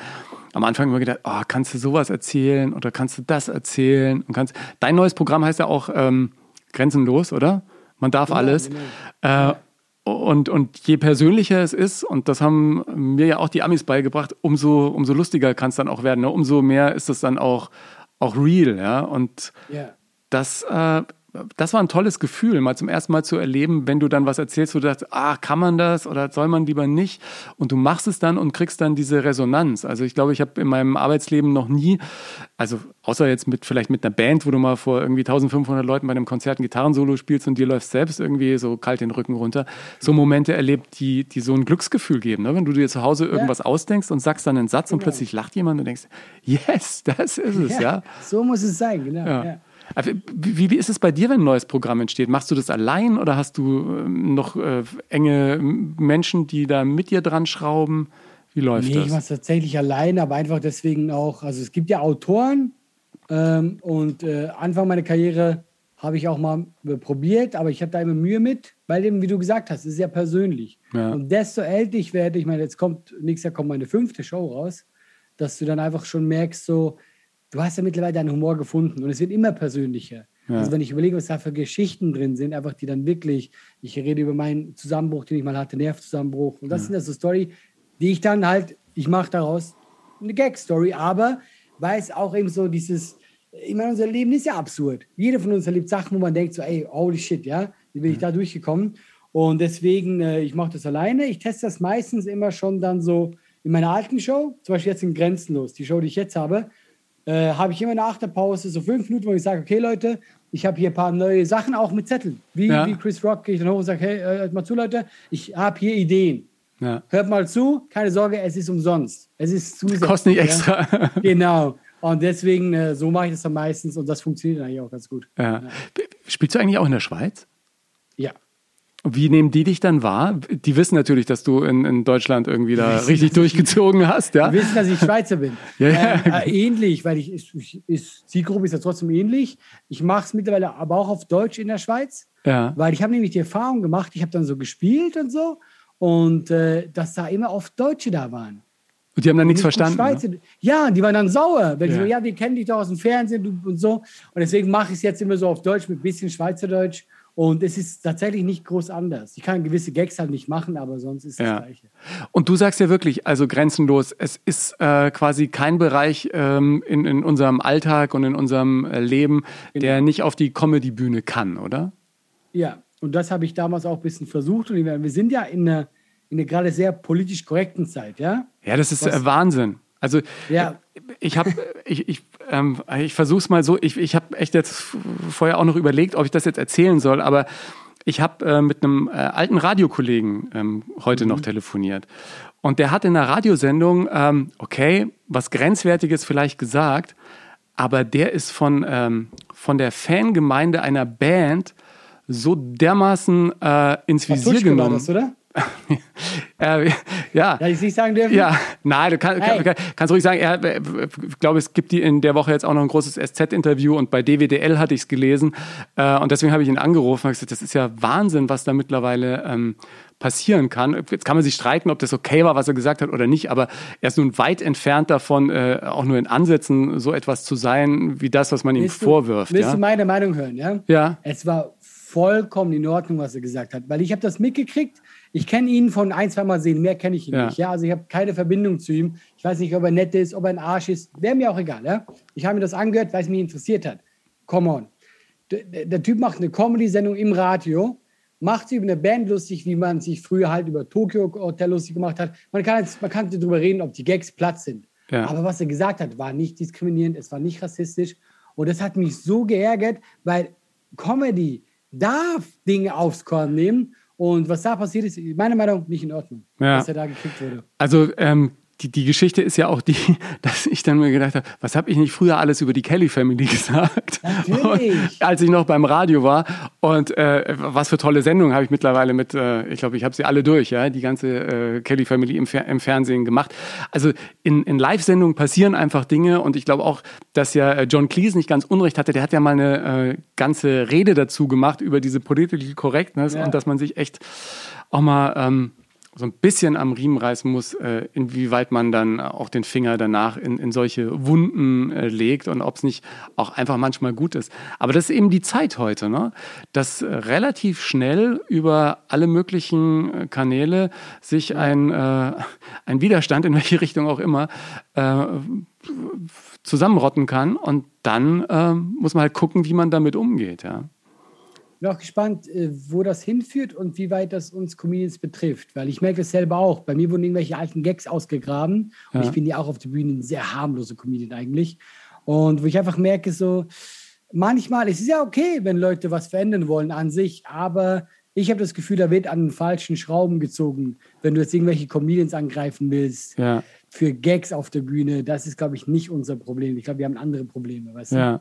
Am Anfang immer gedacht, oh, kannst du sowas erzählen oder kannst du das erzählen? Und kannst, dein neues Programm heißt ja auch ähm, Grenzenlos, oder? Man darf ja, alles. Genau. Äh, und, und je persönlicher es ist, und das haben mir ja auch die Amis beigebracht, umso, umso lustiger kann es dann auch werden. Ne? Umso mehr ist es dann auch, auch real. Ja? Und yeah. das äh, das war ein tolles Gefühl, mal zum ersten Mal zu erleben, wenn du dann was erzählst, wo du dachtest, ah, kann man das oder soll man lieber nicht? Und du machst es dann und kriegst dann diese Resonanz. Also ich glaube, ich habe in meinem Arbeitsleben noch nie, also außer jetzt mit vielleicht mit einer Band, wo du mal vor irgendwie 1500 Leuten bei einem Konzert ein Gitarrensolo spielst und dir läufst selbst irgendwie so kalt den Rücken runter, so Momente erlebt, die, die so ein Glücksgefühl geben. Ne? Wenn du dir zu Hause irgendwas ja. ausdenkst und sagst dann einen Satz genau. und plötzlich lacht jemand und denkst, yes, das ist es, ja. ja. So muss es sein, genau. Ja. Äh, wie, wie, ist es bei dir, wenn ein neues Programm entsteht? Machst du das allein oder hast du ähm, noch äh, enge Menschen, die da mit dir dran schrauben? Wie läuft nee, das? Ich mache es tatsächlich allein, aber einfach deswegen auch. Also es gibt ja Autoren ähm, und äh, Anfang meiner Karriere habe ich auch mal probiert, aber ich habe da immer Mühe mit, weil eben, wie du gesagt hast, es ist ja persönlich. Ja. Und desto älter ich werde, ich meine, jetzt kommt, nächstes Jahr kommt meine fünfte Show raus, dass du dann einfach schon merkst, so, du hast ja mittlerweile deinen Humor gefunden und es wird immer persönlicher. Ja. Also wenn ich überlege, was da für Geschichten drin sind, einfach die dann wirklich, ich rede über meinen Zusammenbruch, den ich mal hatte, Nervzusammenbruch. Und das ja. sind ja so Story, die ich dann halt, ich mache daraus eine Gag-Story, aber weiß auch eben so dieses, ich meine, unser Leben ist ja absurd. Jeder von uns erlebt Sachen, wo man denkt so, ey, holy shit, ja, wie bin ich da durchgekommen? Und deswegen, äh, ich mache das alleine. Ich teste das meistens immer schon dann so in meiner alten Show, zum Beispiel jetzt in Grenzenlos, die Show, die ich jetzt habe, äh, habe ich immer nach der Pause so fünf Minuten, wo ich sage, okay Leute, ich habe hier ein paar neue Sachen auch mit Zetteln. Wie, ja. wie Chris Rock gehe ich dann hoch und sage, hey, äh, hört mal zu Leute, ich habe hier Ideen. Ja. Hört mal zu, keine Sorge, es ist umsonst. Es ist zusätzlich. Kostet nicht extra. Ja? genau. Und deswegen, äh, so mache ich das dann meistens und das funktioniert eigentlich auch ganz gut. Ja. Spielst du eigentlich auch in der Schweiz? Ja. Wie nehmen die dich dann wahr? Die wissen natürlich, dass du in, in Deutschland irgendwie da wissen, richtig durchgezogen hast, ja? Die wissen, dass ich Schweizer bin. ja, ja. Ähm, äh, ähnlich, weil ich, ich, ich Zielgruppe ist ja trotzdem ähnlich. Ich mache es mittlerweile aber auch auf Deutsch in der Schweiz, ja. weil ich habe nämlich die Erfahrung gemacht, ich habe dann so gespielt und so und äh, dass da immer oft Deutsche da waren. Und die haben dann nichts verstanden. Ne? Ja, die waren dann sauer. Wenn ja. so, ja, wir kennen dich doch aus dem Fernsehen und so. Und deswegen mache ich es jetzt immer so auf Deutsch mit ein bisschen Schweizerdeutsch. Und es ist tatsächlich nicht groß anders. Ich kann gewisse Gags halt nicht machen, aber sonst ist es ja. das Gleiche. Und du sagst ja wirklich, also grenzenlos, es ist äh, quasi kein Bereich ähm, in, in unserem Alltag und in unserem äh, Leben, genau. der nicht auf die Comedy-Bühne kann, oder? Ja, und das habe ich damals auch ein bisschen versucht. Und wir sind ja in einer, in einer gerade sehr politisch korrekten Zeit, ja? Ja, das ist Was, Wahnsinn. Also ja. ich habe, ich, ich, ähm, ich versuche es mal so, ich, ich habe echt jetzt vorher auch noch überlegt, ob ich das jetzt erzählen soll, aber ich habe äh, mit einem äh, alten Radiokollegen ähm, heute mhm. noch telefoniert. Und der hat in einer Radiosendung, ähm, okay, was Grenzwertiges vielleicht gesagt, aber der ist von, ähm, von der Fangemeinde einer Band so dermaßen äh, ins Visier genommen. War das, oder? Äh, ja. Ja, ich nicht sagen dürfen? Ja, nein, du kann, hey. kann, kannst ruhig sagen, er, äh, ich glaube, es gibt die in der Woche jetzt auch noch ein großes SZ-Interview und bei DWDL hatte ich es gelesen äh, und deswegen habe ich ihn angerufen und gesagt, das ist ja Wahnsinn, was da mittlerweile ähm, passieren kann. Jetzt kann man sich streiten, ob das okay war, was er gesagt hat oder nicht, aber er ist nun weit entfernt davon, äh, auch nur in Ansätzen so etwas zu sein, wie das, was man willst ihm vorwirft. willst ja? du meine Meinung hören? Ja. ja. Es war vollkommen in Ordnung, was er gesagt hat, weil ich habe das mitgekriegt ich kenne ihn von ein, zwei Mal sehen, mehr kenne ich ihn ja. nicht. Ja? Also ich habe keine Verbindung zu ihm. Ich weiß nicht, ob er nett ist, ob er ein Arsch ist. Wäre mir auch egal. Ja? Ich habe mir das angehört, weil es mich interessiert hat. Come on. Der, der Typ macht eine Comedy-Sendung im Radio, macht sich über eine Band lustig, wie man sich früher halt über Tokyo Hotel lustig gemacht hat. Man kann, jetzt, man kann darüber reden, ob die Gags Platz sind. Ja. Aber was er gesagt hat, war nicht diskriminierend, es war nicht rassistisch. Und das hat mich so geärgert, weil Comedy darf Dinge aufs Korn nehmen und was da passiert ist, meiner Meinung nach nicht in Ordnung, ja. was er da gekriegt wurde. Also ähm, die, die Geschichte ist ja auch die, dass ich dann mir gedacht habe, was habe ich nicht früher alles über die Kelly Family gesagt? Natürlich. Und, als ich noch beim Radio war. Und äh, was für tolle Sendungen habe ich mittlerweile mit, äh, ich glaube, ich habe sie alle durch, ja, die ganze äh, Kelly Family im, Fer im Fernsehen gemacht. Also in, in Live-Sendungen passieren einfach Dinge und ich glaube auch, dass ja äh, John Cleese nicht ganz Unrecht hatte. Der hat ja mal eine äh, ganze Rede dazu gemacht über diese Political Correctness ja. und dass man sich echt auch mal ähm, so ein bisschen am Riemen reißen muss, äh, inwieweit man dann auch den Finger danach in, in solche Wunden äh, legt und ob es nicht auch einfach manchmal gut ist. Aber das ist eben die Zeit heute, ne? dass äh, relativ schnell über alle möglichen äh, Kanäle sich ein, äh, ein Widerstand, in welche Richtung auch immer, äh, zusammenrotten kann und dann muss man halt gucken, wie man damit umgeht. Ja bin auch gespannt, äh, wo das hinführt und wie weit das uns Comedians betrifft. Weil ich merke es selber auch. Bei mir wurden irgendwelche alten Gags ausgegraben. Und ja. ich bin ja auch auf der Bühne ein sehr harmloser Comedian eigentlich. Und wo ich einfach merke, so, manchmal, es ist ja okay, wenn Leute was verändern wollen an sich, aber ich habe das Gefühl, da wird an den falschen Schrauben gezogen, wenn du jetzt irgendwelche Comedians angreifen willst. Ja. Für Gags auf der Bühne, das ist, glaube ich, nicht unser Problem. Ich glaube, wir haben andere Probleme. Weißt du? Ja.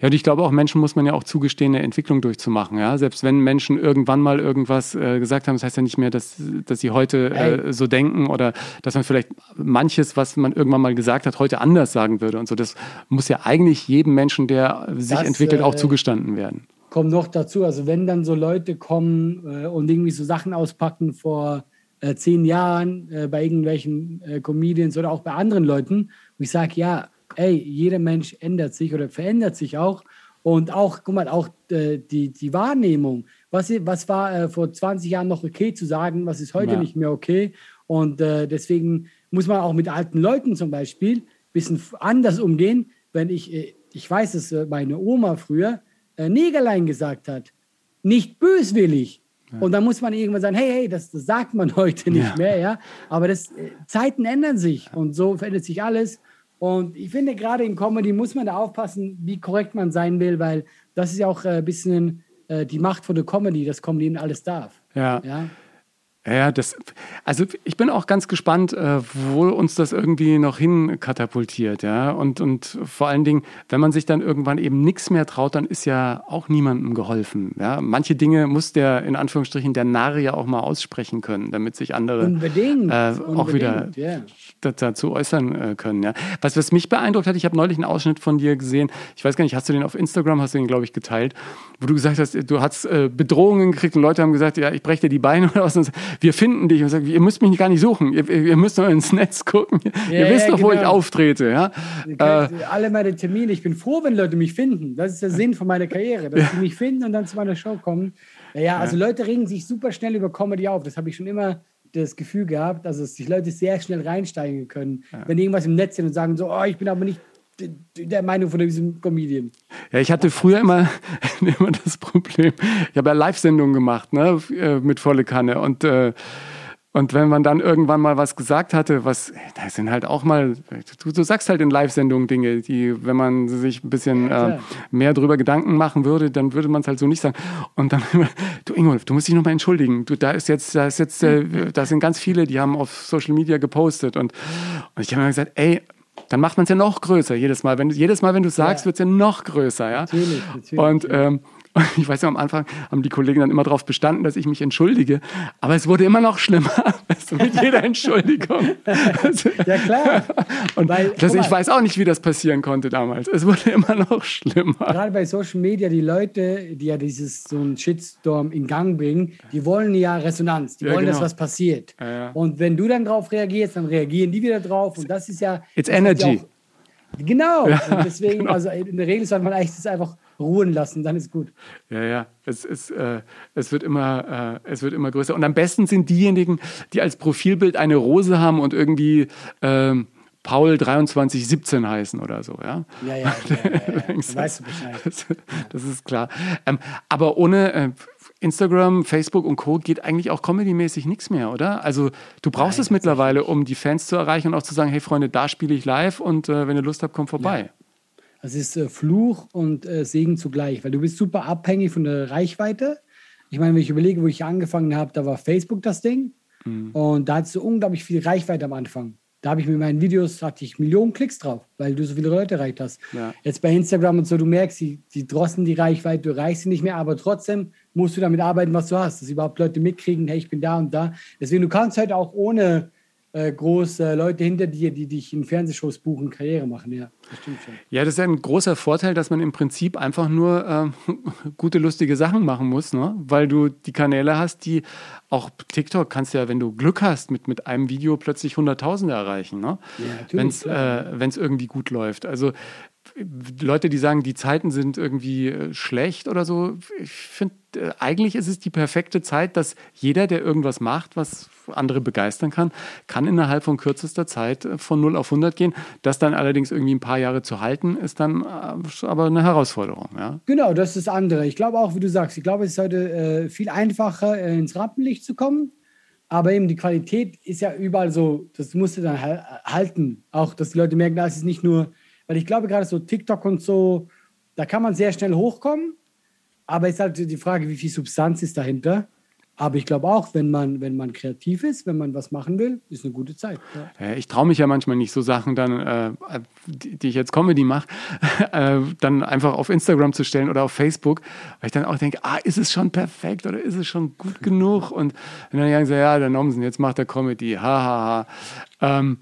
Ja, und ich glaube auch, Menschen muss man ja auch zugestehen, eine Entwicklung durchzumachen. Ja? Selbst wenn Menschen irgendwann mal irgendwas äh, gesagt haben, das heißt ja nicht mehr, dass, dass sie heute äh, so denken oder dass man vielleicht manches, was man irgendwann mal gesagt hat, heute anders sagen würde und so. Das muss ja eigentlich jedem Menschen, der sich das, entwickelt, auch äh, zugestanden werden. Kommt noch dazu, also wenn dann so Leute kommen äh, und irgendwie so Sachen auspacken vor äh, zehn Jahren äh, bei irgendwelchen Comedians oder auch bei anderen Leuten, wo ich sage, ja, ey, jeder Mensch ändert sich oder verändert sich auch. Und auch, guck mal, auch äh, die, die Wahrnehmung. Was, was war äh, vor 20 Jahren noch okay zu sagen, was ist heute ja. nicht mehr okay? Und äh, deswegen muss man auch mit alten Leuten zum Beispiel ein bisschen anders umgehen. Wenn ich, äh, ich weiß, dass äh, meine Oma früher äh, Negerlein gesagt hat, nicht böswillig. Ja. Und dann muss man irgendwann sagen, hey, hey, das, das sagt man heute nicht ja. mehr, ja. Aber das, Zeiten ändern sich und so verändert sich alles. Und ich finde, gerade in Comedy muss man da aufpassen, wie korrekt man sein will, weil das ist ja auch ein bisschen äh, die Macht von der Comedy, dass Comedy alles darf. Ja. ja? Ja, das, also ich bin auch ganz gespannt, äh, wo uns das irgendwie noch hin katapultiert, ja. Und, und vor allen Dingen, wenn man sich dann irgendwann eben nichts mehr traut, dann ist ja auch niemandem geholfen. Ja? Manche Dinge muss der, in Anführungsstrichen, der Narr ja auch mal aussprechen können, damit sich andere unbedingt, äh, unbedingt, auch wieder yeah. dazu äußern äh, können. Ja? Was, was mich beeindruckt hat, ich habe neulich einen Ausschnitt von dir gesehen, ich weiß gar nicht, hast du den auf Instagram, hast du den, glaube ich, geteilt, wo du gesagt hast, du hast äh, Bedrohungen gekriegt und Leute haben gesagt, ja, ich breche dir die Beine oder was wir finden dich und sagen, ihr müsst mich gar nicht suchen, ihr, ihr müsst nur ins Netz gucken, ja, ihr wisst doch, genau. wo ich genau. auftrete. Ja? Äh, alle meine Termine, ich bin froh, wenn Leute mich finden. Das ist der Sinn von meiner Karriere, dass sie mich finden und dann zu meiner Show kommen. Ja, also Leute regen sich super schnell über Comedy auf. Das habe ich schon immer das Gefühl gehabt, dass es sich Leute sehr schnell reinsteigen können, ja. wenn irgendwas im Netz sind und sagen so, oh, ich bin aber nicht der Meinung von diesem Comedian. Ja, ich hatte früher immer, immer das Problem, ich habe ja Live-Sendungen gemacht, ne, äh, mit volle Kanne und äh, und wenn man dann irgendwann mal was gesagt hatte, was, da sind halt auch mal, du, du sagst halt in Live-Sendungen Dinge, die, wenn man sich ein bisschen ja, äh, mehr drüber Gedanken machen würde, dann würde man es halt so nicht sagen. Und dann, du Ingolf, du musst dich nochmal entschuldigen. Du, da ist jetzt, da ist jetzt, äh, da sind ganz viele, die haben auf Social Media gepostet und, und ich habe mir gesagt, ey, dann macht man es ja noch größer jedes Mal. Wenn, jedes Mal, wenn du sagst, ja. wird es ja noch größer. Ja? Natürlich, natürlich. Und ähm, ich weiß ja, am Anfang haben die Kollegen dann immer darauf bestanden, dass ich mich entschuldige. Aber es wurde immer noch schlimmer du, mit jeder Entschuldigung. ja, klar. Und Weil, das, ich weiß auch nicht, wie das passieren konnte damals. Es wurde immer noch schlimmer. Gerade bei Social Media, die Leute, die ja dieses so einen Shitstorm in Gang bringen, die wollen ja Resonanz. Die ja, wollen, genau. dass was passiert. Ja, ja. Und wenn du dann drauf reagierst, dann reagieren die wieder drauf. Und das ist ja. It's energy. Genau. Und deswegen, genau. also in der Regel sollte man eigentlich das einfach ruhen lassen, dann ist gut. Ja, ja, es, ist, äh, es, wird immer, äh, es wird immer größer. Und am besten sind diejenigen, die als Profilbild eine Rose haben und irgendwie äh, Paul 2317 heißen oder so. Ja, ja, ja. ja, ja, ja. weißt du Bescheid. Das, das ist klar. Ähm, aber ohne. Äh, Instagram, Facebook und Co. geht eigentlich auch comedymäßig nichts mehr, oder? Also du brauchst Nein, es mittlerweile, um die Fans zu erreichen und auch zu sagen, hey Freunde, da spiele ich live und äh, wenn ihr Lust habt, kommt vorbei. Es ist äh, Fluch und äh, Segen zugleich, weil du bist super abhängig von der Reichweite. Ich meine, wenn ich überlege, wo ich angefangen habe, da war Facebook das Ding. Mhm. Und da hattest du unglaublich viel Reichweite am Anfang. Da habe ich mit meinen Videos, hatte ich Millionen Klicks drauf, weil du so viele Leute erreicht hast. Ja. Jetzt bei Instagram und so, du merkst, die, die drossen die Reichweite, du erreichst sie nicht mehr, aber trotzdem musst du damit arbeiten, was du hast, dass überhaupt Leute mitkriegen, hey, ich bin da und da. Deswegen, du kannst halt auch ohne äh, große Leute hinter dir, die dich in Fernsehshows buchen, Karriere machen. Ja, das stimmt schon. Ja, das ist ja ein großer Vorteil, dass man im Prinzip einfach nur äh, gute, lustige Sachen machen muss, ne? weil du die Kanäle hast, die auch TikTok kannst ja, wenn du Glück hast, mit, mit einem Video plötzlich Hunderttausende erreichen, ne? ja, wenn es äh, irgendwie gut läuft. Also Leute, die sagen, die Zeiten sind irgendwie äh, schlecht oder so, ich finde, äh, eigentlich ist es die perfekte Zeit, dass jeder, der irgendwas macht, was andere begeistern kann, kann innerhalb von kürzester Zeit äh, von 0 auf 100 gehen. Das dann allerdings irgendwie ein paar Jahre zu halten, ist dann aber eine Herausforderung. Ja? Genau, das ist das andere. Ich glaube auch, wie du sagst, ich glaube, es ist heute äh, viel einfacher, ins Rampenlicht zu kommen. Aber eben die Qualität ist ja überall so, das musst du dann halten. Auch, dass die Leute merken, das ist nicht nur weil ich glaube, gerade so TikTok und so, da kann man sehr schnell hochkommen. Aber es ist halt die Frage, wie viel Substanz ist dahinter. Aber ich glaube auch, wenn man, wenn man kreativ ist, wenn man was machen will, ist eine gute Zeit. Ja. Ich traue mich ja manchmal nicht, so Sachen dann, äh, die, die, ich jetzt Comedy mache, äh, dann einfach auf Instagram zu stellen oder auf Facebook, weil ich dann auch denke, ah, ist es schon perfekt oder ist es schon gut genug? Und, dann sagen sie, ja, der Nomsen, jetzt macht er Comedy, hahaha. Ha, ha. ähm,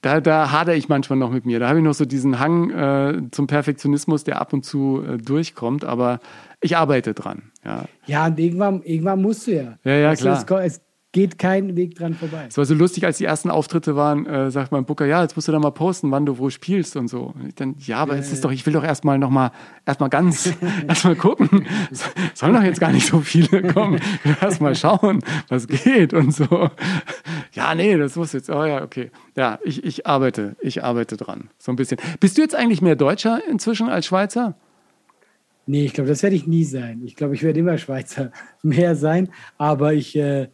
da, da hadere ich manchmal noch mit mir. Da habe ich noch so diesen Hang äh, zum Perfektionismus, der ab und zu äh, durchkommt, aber ich arbeite dran. Ja, ja und irgendwann, irgendwann musst du ja. Ja, ja, klar. Es, es geht kein Weg dran vorbei. Es war so lustig, als die ersten Auftritte waren, äh, sagt mein Booker, ja, jetzt musst du da mal posten, wann du wo spielst und so. Und ich dann, ja, aber ja, es ist doch, ich will doch erstmal noch mal, erstmal ganz, erstmal gucken. Sollen doch jetzt gar nicht so viele kommen. Erstmal schauen, was geht und so. Ja, nee, das muss jetzt, oh ja, okay. Ja, ich, ich arbeite, ich arbeite dran. So ein bisschen. Bist du jetzt eigentlich mehr Deutscher inzwischen als Schweizer? Nee, ich glaube, das werde ich nie sein. Ich glaube, ich werde immer Schweizer mehr sein. Aber ich, äh,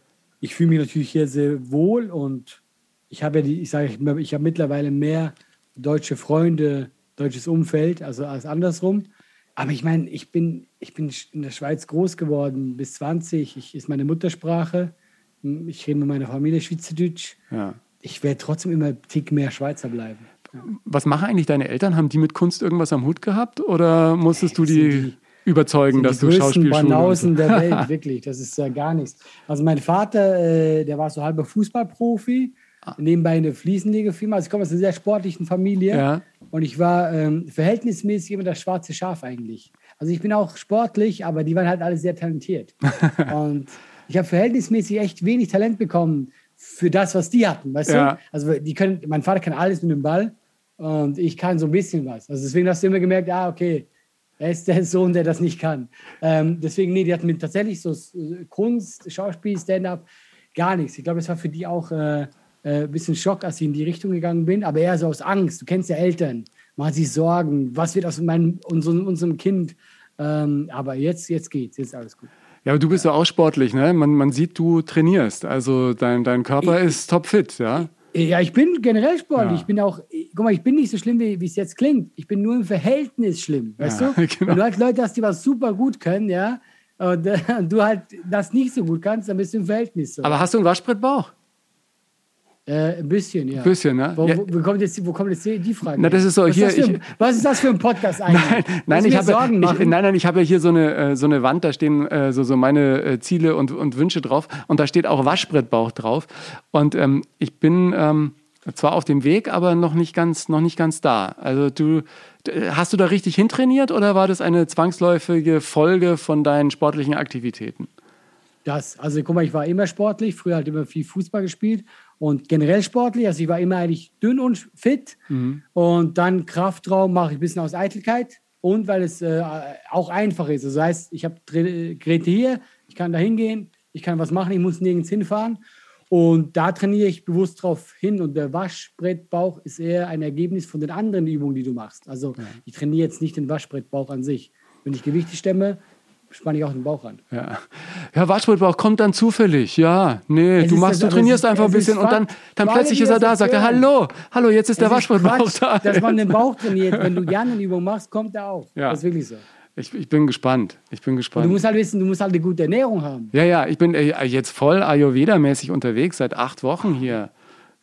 ich fühle mich natürlich hier sehr wohl und ich habe ja die, ich sage, ich habe mittlerweile mehr deutsche Freunde, deutsches Umfeld, also als andersrum. Aber ich meine, ich bin, ich bin in der Schweiz groß geworden, bis 20, ich, ist meine Muttersprache. Ich rede mit meiner Familie Schweizerdeutsch. Ja. Ich werde trotzdem immer einen Tick mehr Schweizer bleiben. Ja. Was machen eigentlich deine Eltern? Haben die mit Kunst irgendwas am Hut gehabt oder musstest du die, die überzeugen, dass du Schauspielschule... Banausen der Welt, wirklich. Das ist ja gar nichts. Also mein Vater, äh, der war so halber Fußballprofi, ah. nebenbei eine Fliesenlegefirma. Also ich komme aus einer sehr sportlichen Familie. Ja. Und ich war ähm, verhältnismäßig immer das schwarze Schaf eigentlich. Also ich bin auch sportlich, aber die waren halt alle sehr talentiert. und ich habe verhältnismäßig echt wenig Talent bekommen für das, was die hatten, weißt Ja. du? Also die können, mein Vater kann alles mit dem Ball und ich kann so ein bisschen was. Also deswegen hast du immer gemerkt, ah, okay, er ist der Sohn, der das nicht kann. Ähm, deswegen, nee, die hatten mit tatsächlich so äh, Kunst, Schauspiel, Stand-up, gar nichts. Ich glaube, es war für die auch äh, äh, ein bisschen Schock, als ich in die Richtung gegangen bin, aber eher so aus Angst. Du kennst ja Eltern, machen sich Sorgen, was wird aus meinem, unserem, unserem Kind. Ähm, aber jetzt, jetzt geht's, jetzt ist alles gut. Ja, aber du bist ja auch sportlich, ne? Man, man sieht, du trainierst. Also dein, dein Körper ist topfit, ja? Ja, ich bin generell sportlich. Ja. Ich bin auch, guck mal, ich bin nicht so schlimm, wie es jetzt klingt. Ich bin nur im Verhältnis schlimm, weißt Ja, du? genau. Wenn du halt Leute hast, die was super gut können, ja, und äh, du halt das nicht so gut kannst, dann bist du im Verhältnis so. Aber hast du einen Waschbrettbauch? Äh, ein bisschen, ja. Ein bisschen, ne? Wo, wo, wo, kommt jetzt, wo kommt jetzt die Frage? Na, das ist so, was, hier, ist das für, ein- ich- was ist das für ein Podcast eigentlich? Nein, nein, ich habe, Sorgen ich, nein, nein, ich habe ja hier so eine, äh, so eine Wand, da stehen äh, so, so meine äh, Ziele und, und Wünsche drauf und da steht auch Waschbrettbauch drauf. Und ähm, ich bin ähm, zwar auf dem Weg, aber noch nicht ganz, noch nicht ganz da. Also du, hast du da richtig hintrainiert oder war das eine zwangsläufige Folge von deinen sportlichen Aktivitäten? Das, also guck mal, ich war immer sportlich, früher halt immer viel Fußball gespielt und generell sportlich. Also ich war immer eigentlich dünn und fit. Und dann Kraftraum mache ich ein bisschen aus Eitelkeit und weil es äh, auch einfach ist. Also das heißt, ich habe Geräte hier, ich kann da hingehen, ich kann was machen, ich muss nirgends hinfahren. Und da trainiere ich bewusst drauf hin. Und der Waschbrettbauch ist eher ein Ergebnis von den anderen Übungen, die du machst. Also ich trainiere jetzt nicht den Waschbrettbauch an sich. Wenn ich Gewichte stemme, spanne ich auch den Bauch an. Ja, ja Waschbrettbauch kommt dann zufällig. Ja, nee, Es du machst, du aber trainierst es ist- einfach ein es bisschen und dann, dann plötzlich ist er das da, sagt er, hallo, hallo, jetzt ist der Es ist Quatsch, da. Dass man den Bauch trainiert. Wenn du gerne eine Übung machst, kommt er auch. Ja. Das ist wirklich so. Ich, ich bin gespannt. Ich bin Und gespannt. du musst halt wissen, du musst halt eine gute Ernährung haben. ja, ja, ich bin äh, jetzt voll Ayurveda-mäßig unterwegs, seit acht Wochen hier.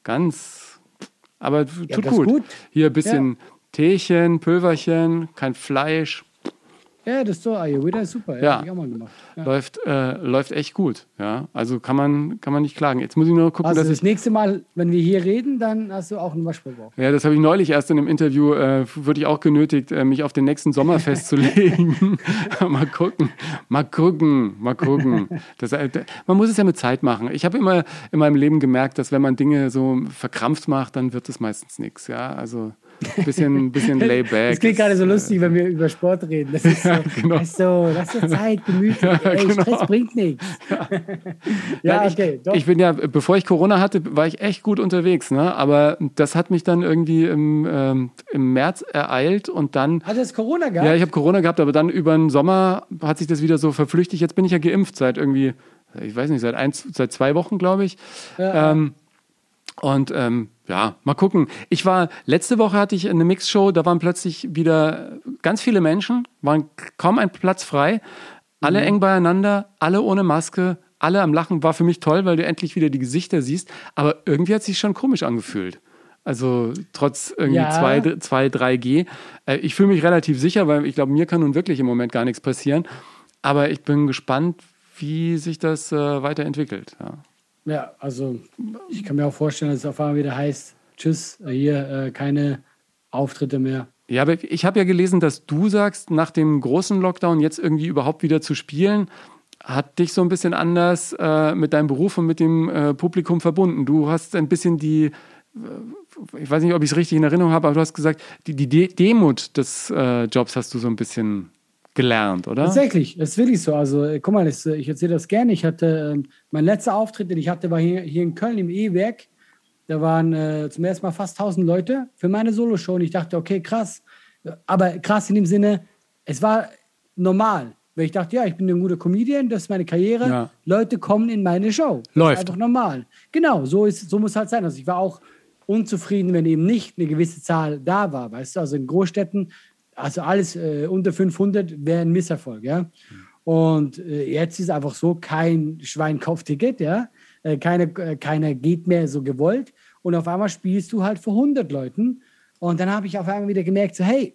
Ganz, aber tut das ist gut. gut. Hier ein bisschen Teechen, Pülverchen, kein Fleisch. Ja, das ist so. Ayurveda ist super. Ja, Ja. hab ich auch mal gemacht. Ja. Läuft, äh, läuft echt gut. Ja, also kann man, kann man nicht klagen. Jetzt muss ich nur gucken, Also dass das ich nächste Mal, wenn wir hier reden, dann hast du auch einen Waschbrettbauch. Ja, das habe ich neulich erst in einem Interview, äh, wurde ich auch genötigt, äh, mich auf den nächsten Sommer festzulegen. mal gucken, mal gucken, mal gucken. Das, äh, man muss es ja mit Zeit machen. Ich habe immer in meinem Leben gemerkt, dass wenn man Dinge so verkrampft macht, dann wird es meistens nichts. Ja, also bisschen, bisschen layback. Das klingt gerade so lustig, wenn wir über Sport reden. Das ist so, genau. das ist so lass dir Zeit, gemütlich. Ey, genau. Stress bringt nichts. ja, Nein, okay. ich, ich bin ja, bevor ich Corona hatte, war ich echt gut unterwegs, ne? Aber das hat mich dann irgendwie im, ähm, im März ereilt und dann Hat es Corona gehabt? Ja, ich habe Corona gehabt, aber dann über den Sommer hat sich das wieder so verflüchtigt. Jetzt bin ich ja geimpft seit irgendwie, ich weiß nicht, seit, eins, seit zwei Wochen, glaube ich. Ja. Ähm, und ähm, ja, mal gucken. Ich war, letzte Woche hatte ich eine Mixshow, da waren plötzlich wieder ganz viele Menschen, waren kaum ein Platz frei, alle Mhm. eng beieinander, alle ohne Maske, alle am Lachen. War für mich toll, weil du endlich wieder die Gesichter siehst. Aber irgendwie hat es sich schon komisch angefühlt. Also trotz irgendwie Ja. 2, 2, 3G. Äh, ich fühle mich relativ sicher, weil ich glaube, mir kann nun wirklich im Moment gar nichts passieren. Aber ich bin gespannt, wie sich das äh, weiterentwickelt. Ja. Ja, also ich kann mir auch vorstellen, dass es auf einmal wieder heißt, tschüss, hier äh, keine Auftritte mehr. Ja, aber ich habe ja gelesen, dass du sagst, nach dem großen Lockdown jetzt irgendwie überhaupt wieder zu spielen, hat dich so ein bisschen anders äh, mit deinem Beruf und mit dem äh, Publikum verbunden. Du hast ein bisschen die, äh, ich weiß nicht, ob ich es richtig in Erinnerung habe, aber du hast gesagt, die, die De Demut des äh, Jobs hast du so ein bisschen gelernt, oder? Tatsächlich, das ist wirklich so. Also, äh, guck mal, das, äh, ich erzähle das gerne. Ich hatte, ähm, mein letzter Auftritt, den ich hatte, war hier, hier in Köln im E-Werk. Da waren äh, zum ersten Mal fast 1000 Leute für meine Soloshow. Und ich dachte, okay, krass. Aber krass in dem Sinne, es war normal. Weil ich dachte, ja, ich bin ein guter Comedian, das ist meine Karriere. Ja. Leute kommen in meine Show. Läuft. Einfach normal. Genau, so, ist, so muss halt sein. Also ich war auch unzufrieden, wenn eben nicht eine gewisse Zahl da war. Weißt du, also in Großstädten, also alles äh, unter 500 wäre ein Misserfolg, ja. Und äh, jetzt ist einfach so, kein Schwein kauft Ticket, ja. Äh, keine, äh, keiner geht mehr so gewollt. Und auf einmal spielst du halt vor 100 Leuten. Und dann habe ich auf einmal wieder gemerkt, so, hey,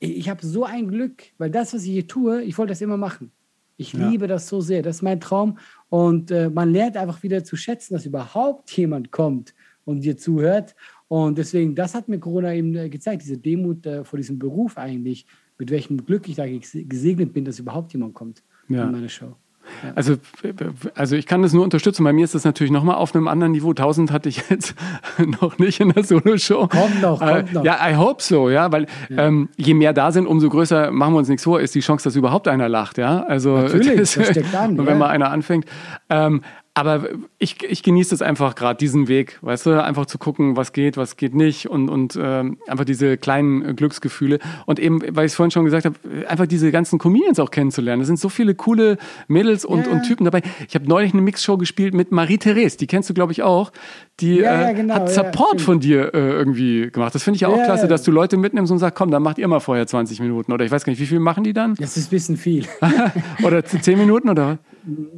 ich habe so ein Glück, weil das, was ich hier tue, ich wollte das immer machen. Ich Ja. liebe das so sehr, das ist mein Traum. Und äh, man lernt einfach wieder zu schätzen, dass überhaupt jemand kommt und dir zuhört. Und deswegen, das hat mir Corona eben äh, gezeigt, diese Demut äh, vor diesem Beruf eigentlich, mit welchem Glück ich da ges- gesegnet bin, dass überhaupt jemand kommt Ja. in meine Show. Also, also ich kann das nur unterstützen. Bei mir ist das natürlich nochmal auf einem anderen Niveau. 1000 hatte ich jetzt noch nicht in der Solo-Show. Kommt noch, kommt noch. Ja, I hope so, ja, weil ja. Ähm, je mehr da sind, umso größer, machen wir uns nichts vor, ist die Chance, dass überhaupt einer lacht, ja. Also, Natürlich, das, das steckt an. Und wenn ja. mal einer anfängt. Ähm, aber ich, ich genieße es einfach gerade, diesen Weg, weißt du, einfach zu gucken, was geht, was geht nicht und, und ähm, einfach diese kleinen Glücksgefühle. Und eben, weil ich es vorhin schon gesagt habe, einfach diese ganzen Comedians auch kennenzulernen. Es sind so viele coole Mädels und, ja. und Typen dabei. Ich habe neulich eine Mixshow gespielt mit Marie-Therese, die kennst du, glaube ich, auch. Die ja, ja, äh, genau, hat Support von dir äh, irgendwie gemacht. Das finde ich ja auch klasse, dass du Leute mitnimmst und sagst, komm, dann macht ihr mal vorher 20 Minuten. Oder ich weiß gar nicht, wie viel machen die dann? Das ist ein bisschen viel. oder 10 Minuten oder?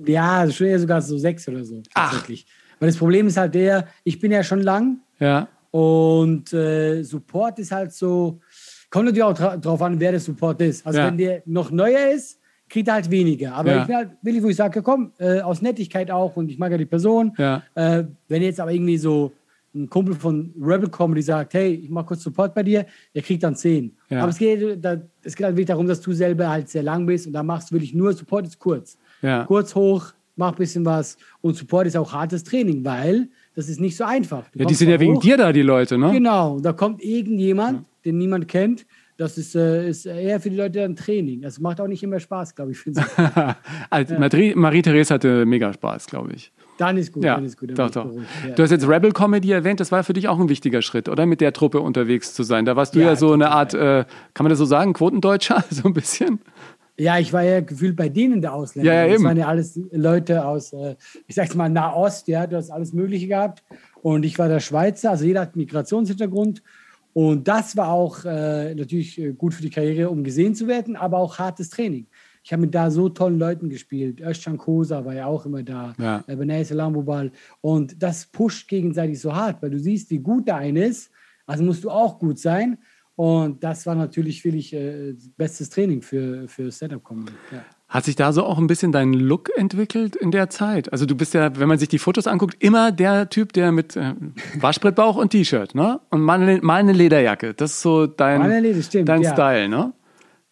Ja, schon eher sogar so sechs oder so. Tatsächlich. Ach. Weil das Problem ist halt der, ich bin ja schon lang. Ja. Und äh, Support ist halt so, kommt natürlich auch dra drauf an, wer der Support ist. Also ja. wenn der noch neuer ist, kriegt er halt weniger. Aber ja. ich bin halt willig, wo ich sage, komm, äh, aus Nettigkeit auch und ich mag ja die Person. Ja. Äh, wenn jetzt aber irgendwie so ein Kumpel von Rebel Comedy sagt, hey, ich mache kurz Support bei dir, der kriegt dann 10. Ja. Aber es geht, da, es geht halt wirklich darum, dass du selber halt sehr lang bist und da machst du wirklich nur Support ist kurz. Ja. Kurz hoch, mach ein bisschen was. Und Support ist auch hartes Training, weil das ist nicht so einfach. Du ja, die sind ja wegen dir da, die Leute, ne? Genau, da kommt irgendjemand, ja. den niemand kennt. Das ist, äh, ist eher für die Leute ein Training. Das macht auch nicht immer Spaß, glaube ich. also, ja. Marie-Therese hatte mega Spaß, glaube ich. Dann ist gut, ja, dann ist gut. Dann doch, doch. Ja. Du hast jetzt Rebel Comedy erwähnt, das war für dich auch ein wichtiger Schritt, oder? Mit der Truppe unterwegs zu sein. Da warst du ja, ja so eine Art, äh, kann man das so sagen, Quotendeutscher, so ein bisschen? Ja, ich war ja gefühlt bei denen der Ausländer. Ja, ja, das waren ja alles Leute aus, äh, ich sag's mal, Nahost, ja, du hast alles Mögliche gehabt. Und ich war der Schweizer, also jeder hat Migrationshintergrund. Und das war auch äh, natürlich äh, gut für die Karriere, um gesehen zu werden, aber auch hartes Training. Ich habe mit da so tollen Leuten gespielt. Özcan Kosa war ja auch immer da, ja. äh, Benaise Lambobal. Und das pusht gegenseitig so hart, weil du siehst, wie gut der eine ist. Also musst du auch gut sein. Und das war natürlich wirklich äh, bestes Training für, für Stand-Up-Comedy. Ja. Hat sich da so auch ein bisschen dein Look entwickelt in der Zeit? Also du bist ja, wenn man sich die Fotos anguckt, immer der Typ, der mit äh, Waschbrettbauch und T-Shirt, ne? Und mal eine, mal eine, Lederjacke. Das ist so dein, Leder, stimmt, dein ja. Style, ne?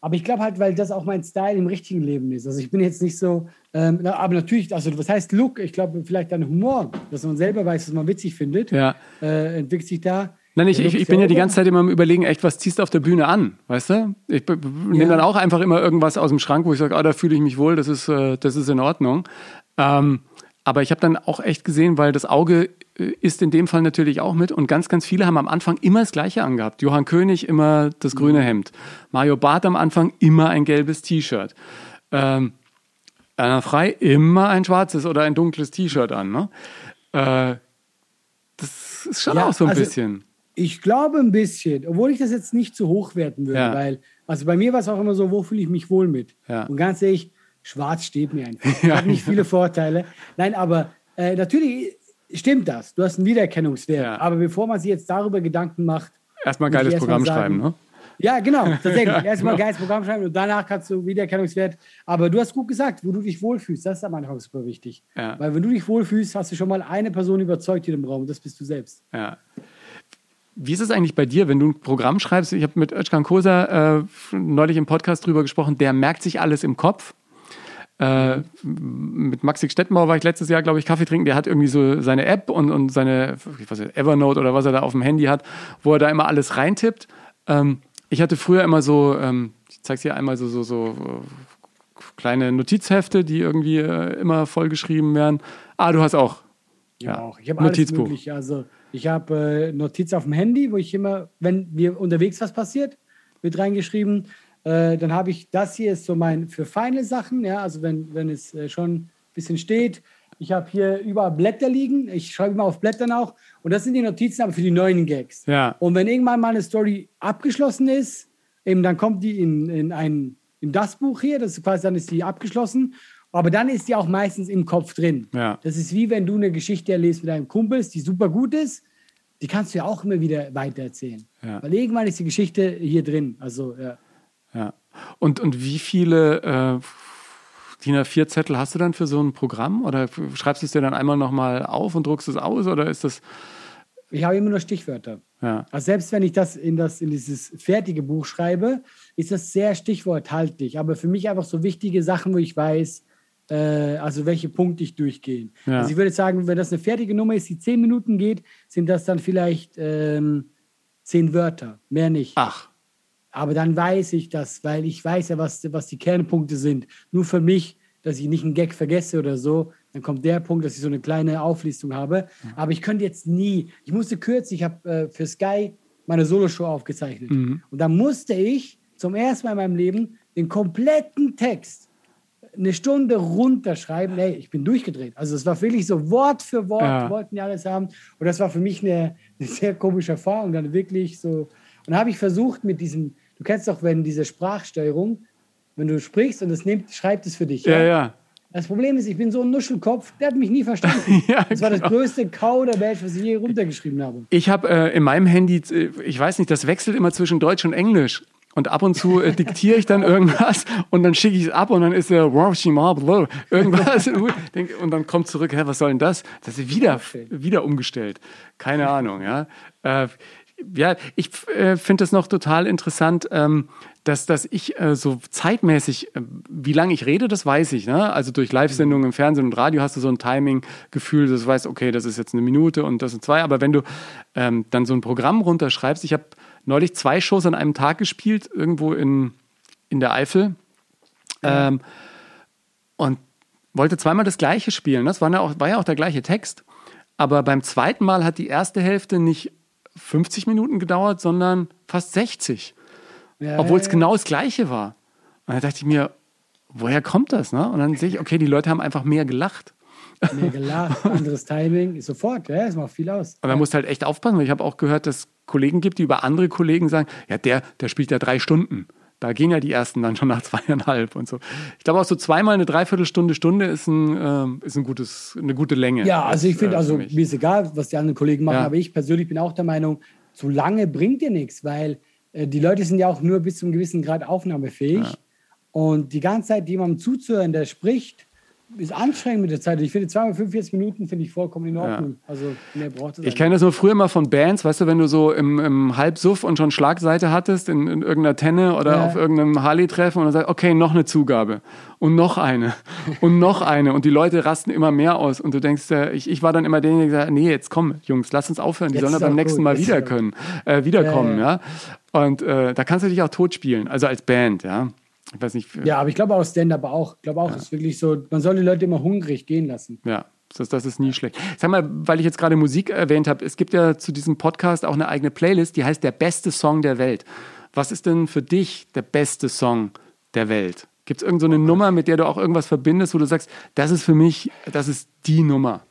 Aber ich glaube halt, weil das auch mein Style im richtigen Leben ist. Also ich bin jetzt nicht so, ähm, aber natürlich, also was heißt Look? Ich glaube vielleicht dein Humor, dass man selber weiß, was man witzig findet, ja. äh, entwickelt sich da. Nein, ich, ich, ich bin ja die ganze Zeit immer am Überlegen, echt, was ziehst du auf der Bühne an? Weißt du? Ich nehme dann auch einfach immer irgendwas aus dem Schrank, wo ich sage, ah, da fühle ich mich wohl, das ist, äh, das ist in Ordnung. Ähm, aber ich habe dann auch echt gesehen, weil das Auge äh, ist in dem Fall natürlich auch mit und ganz, ganz viele haben am Anfang immer das Gleiche angehabt. Johann König immer das grüne Hemd. Mario Barth am Anfang immer ein gelbes T-Shirt. Ähm, Erna Frei immer ein schwarzes oder ein dunkles T-Shirt an. Ne? Äh, das ist schon ja, auch so ein also, bisschen. Ich glaube ein bisschen, obwohl ich das jetzt nicht zu hoch werten würde, ja. weil, also bei mir war es auch immer so, wo fühle ich mich wohl mit? Ja. Und ganz ehrlich, schwarz steht mir einfach. Ich habe nicht viele Vorteile. Nein, aber äh, natürlich stimmt das. Du hast einen Wiedererkennungswert. Ja. Aber bevor man sich jetzt darüber Gedanken macht. Erstmal geiles erst Programm sagen, schreiben, ne? Ja, genau, tatsächlich. Erstmal genau. geiles Programm schreiben und danach kannst du Wiedererkennungswert. Aber du hast gut gesagt, wo du dich wohlfühlst, das ist am Anfang super wichtig. Ja. Weil wenn du dich wohlfühlst, hast du schon mal eine Person überzeugt hier im Raum das bist du selbst. Ja. Wie ist es eigentlich bei dir, wenn du ein Programm schreibst? Ich habe mit Özkan Kosa äh, neulich im Podcast drüber gesprochen, der merkt sich alles im Kopf. Äh, mit Maxi Stettenbauer war ich letztes Jahr, glaube ich, Kaffee trinken. Der hat irgendwie so seine App und, und seine ich weiß nicht, Evernote oder was er da auf dem Handy hat, wo er da immer alles reintippt. Ähm, ich hatte früher immer so, ähm, ich zeige es dir einmal so, so, so äh, kleine Notizhefte, die irgendwie äh, immer vollgeschrieben werden. Ah, du hast auch. Ja, ja auch. Ich habe alles mögliche. Also ich habe äh, Notiz auf dem Handy, wo ich immer, wenn mir unterwegs was passiert, wird reingeschrieben. Äh, dann habe ich das hier ist so mein für feine Sachen, ja, also wenn, wenn es äh, schon ein bisschen steht. Ich habe hier überall Blätter liegen. Ich schreibe immer auf Blättern auch. Und das sind die Notizen aber für die neuen Gags. Ja. Und wenn irgendwann mal eine Story abgeschlossen ist, eben dann kommt die in, in ein in das Buch hier, das ist quasi dann ist die abgeschlossen. Aber dann ist die auch meistens im Kopf drin. Ja. Das ist wie wenn du eine Geschichte erlebst mit deinem Kumpel, die super gut ist, die kannst du ja auch immer wieder weitererzählen. Ja. Weil irgendwann ist die Geschichte hier drin. Also, ja. Ja. Und, und wie viele äh, DIN A4-Zettel hast du dann für so ein Programm? Oder schreibst du es dir dann einmal nochmal auf und druckst es aus? Oder ist das. Ich habe immer nur Stichwörter. Ja. Also selbst wenn ich das in, das in dieses fertige Buch schreibe, ist das sehr stichworthaltig. Aber für mich einfach so wichtige Sachen, wo ich weiß, also welche Punkte ich durchgehe. Ja. Also ich würde sagen, wenn das eine fertige Nummer ist, die zehn Minuten geht, sind das dann vielleicht ähm, zehn Wörter, mehr nicht. Ach, Aber dann weiß ich das, weil ich weiß ja, was, was die Kernpunkte sind. Nur für mich, dass ich nicht einen Gag vergesse oder so, dann kommt der Punkt, dass ich so eine kleine Auflistung habe. Aber ich könnte jetzt nie, ich musste kürzlich, ich habe äh, für Sky meine Soloshow aufgezeichnet. Und da musste ich zum ersten Mal in meinem Leben den kompletten Text eine Stunde runterschreiben. Ey, ich bin durchgedreht. Also es war wirklich so Wort für Wort, Ja. wollten die alles haben. Und das war für mich eine, eine sehr komische Erfahrung, dann wirklich so. Und habe ich versucht mit diesem, du kennst doch, wenn diese Sprachsteuerung, wenn du sprichst und es nimmt, schreibt es für dich. ja, ja. Das Problem ist, ich bin so ein Nuschelkopf, der hat mich nie verstanden. Ja, das war das genau. größte Kauderwelsch, was ich je runtergeschrieben habe. Ich habe äh, in meinem Handy, äh, ich weiß nicht, das wechselt immer zwischen Deutsch und Englisch. Und ab und zu äh, diktiere ich dann irgendwas und dann schicke ich es ab und dann ist äh, irgendwas und dann kommt zurück, hä, was soll denn das? Das ist wieder, wieder umgestellt. Keine Ahnung, ja. Äh, ja, ich äh, finde das noch total interessant, ähm, dass, dass ich äh, so zeitmäßig, äh, wie lange ich rede, das weiß ich. Ne? Also durch Live-Sendungen im Fernsehen und Radio hast du so ein Timing-Gefühl, dass du weißt, okay, das ist jetzt eine Minute und das sind zwei. Aber wenn du ähm, dann so ein Programm runterschreibst, ich habe neulich zwei Shows an einem Tag gespielt, irgendwo in, in der Eifel. Ähm, und wollte zweimal das gleiche spielen. Das war ja, auch, war ja auch der gleiche Text. Aber beim zweiten Mal hat die erste Hälfte nicht 50 Minuten gedauert, sondern fast 60. Ja, Obwohl es ja, genau das Gleiche war. Und da dachte ich mir, woher kommt das? Ne? Und dann sehe ich, okay, die Leute haben einfach mehr gelacht. Ja. Mehr gelacht, anderes Timing, sofort, ja, das macht viel aus. Da musst du halt echt aufpassen, weil ich habe auch gehört, dass es Kollegen gibt, die über andere Kollegen sagen, ja, der, der spielt ja drei Stunden. Da gehen ja die ersten dann schon nach zweieinhalb und so. Ich glaube auch so zweimal eine Dreiviertelstunde, Stunde ist, ein, ähm, ist ein gutes, eine gute Länge. Ja, also ich finde, äh, also mir ist egal, was die anderen Kollegen machen, Ja. aber ich persönlich bin auch der Meinung, zu lange bringt dir nichts, weil äh, die Leute sind ja auch nur bis zu einem gewissen Grad aufnahmefähig. Und die ganze Zeit jemandem zuzuhören, der spricht, ist anstrengend mit der Zeit. Ich finde, 245 Minuten finde ich vollkommen in Ordnung. Also mehr braucht es Ich kenne das nur früher mal von Bands, weißt du, wenn du so im, im Halbsuff und schon Schlagseite hattest in, in irgendeiner Tenne oder Ja. auf irgendeinem Harley-Treffen und dann sagst, okay, noch eine Zugabe und noch eine und noch eine und die Leute rasten immer mehr aus und du denkst, äh, ich, ich war dann immer derjenige, der gesagt hat, nee, jetzt komm, Jungs, lass uns aufhören, die Jetzt sollen ja beim nächsten gut, Mal wieder können, äh, wiederkommen, Ja, ja. Und äh, da kannst du dich auch tot spielen, also als Band, ja. Ich weiß nicht, Ja, aber ich glaube auch Stand-up auch. Ich glaube auch, es ist wirklich so, man soll die Leute immer hungrig gehen lassen. Ja, das, das ist nie schlecht. Sag mal, weil ich jetzt gerade Musik erwähnt habe, es gibt ja zu diesem Podcast auch eine eigene Playlist, die heißt Der beste Song der Welt. Was ist denn für dich der beste Song der Welt? Gibt es irgendeine so eine Nummer, mit der du auch irgendwas verbindest, wo du sagst, das ist für mich, das ist die Nummer?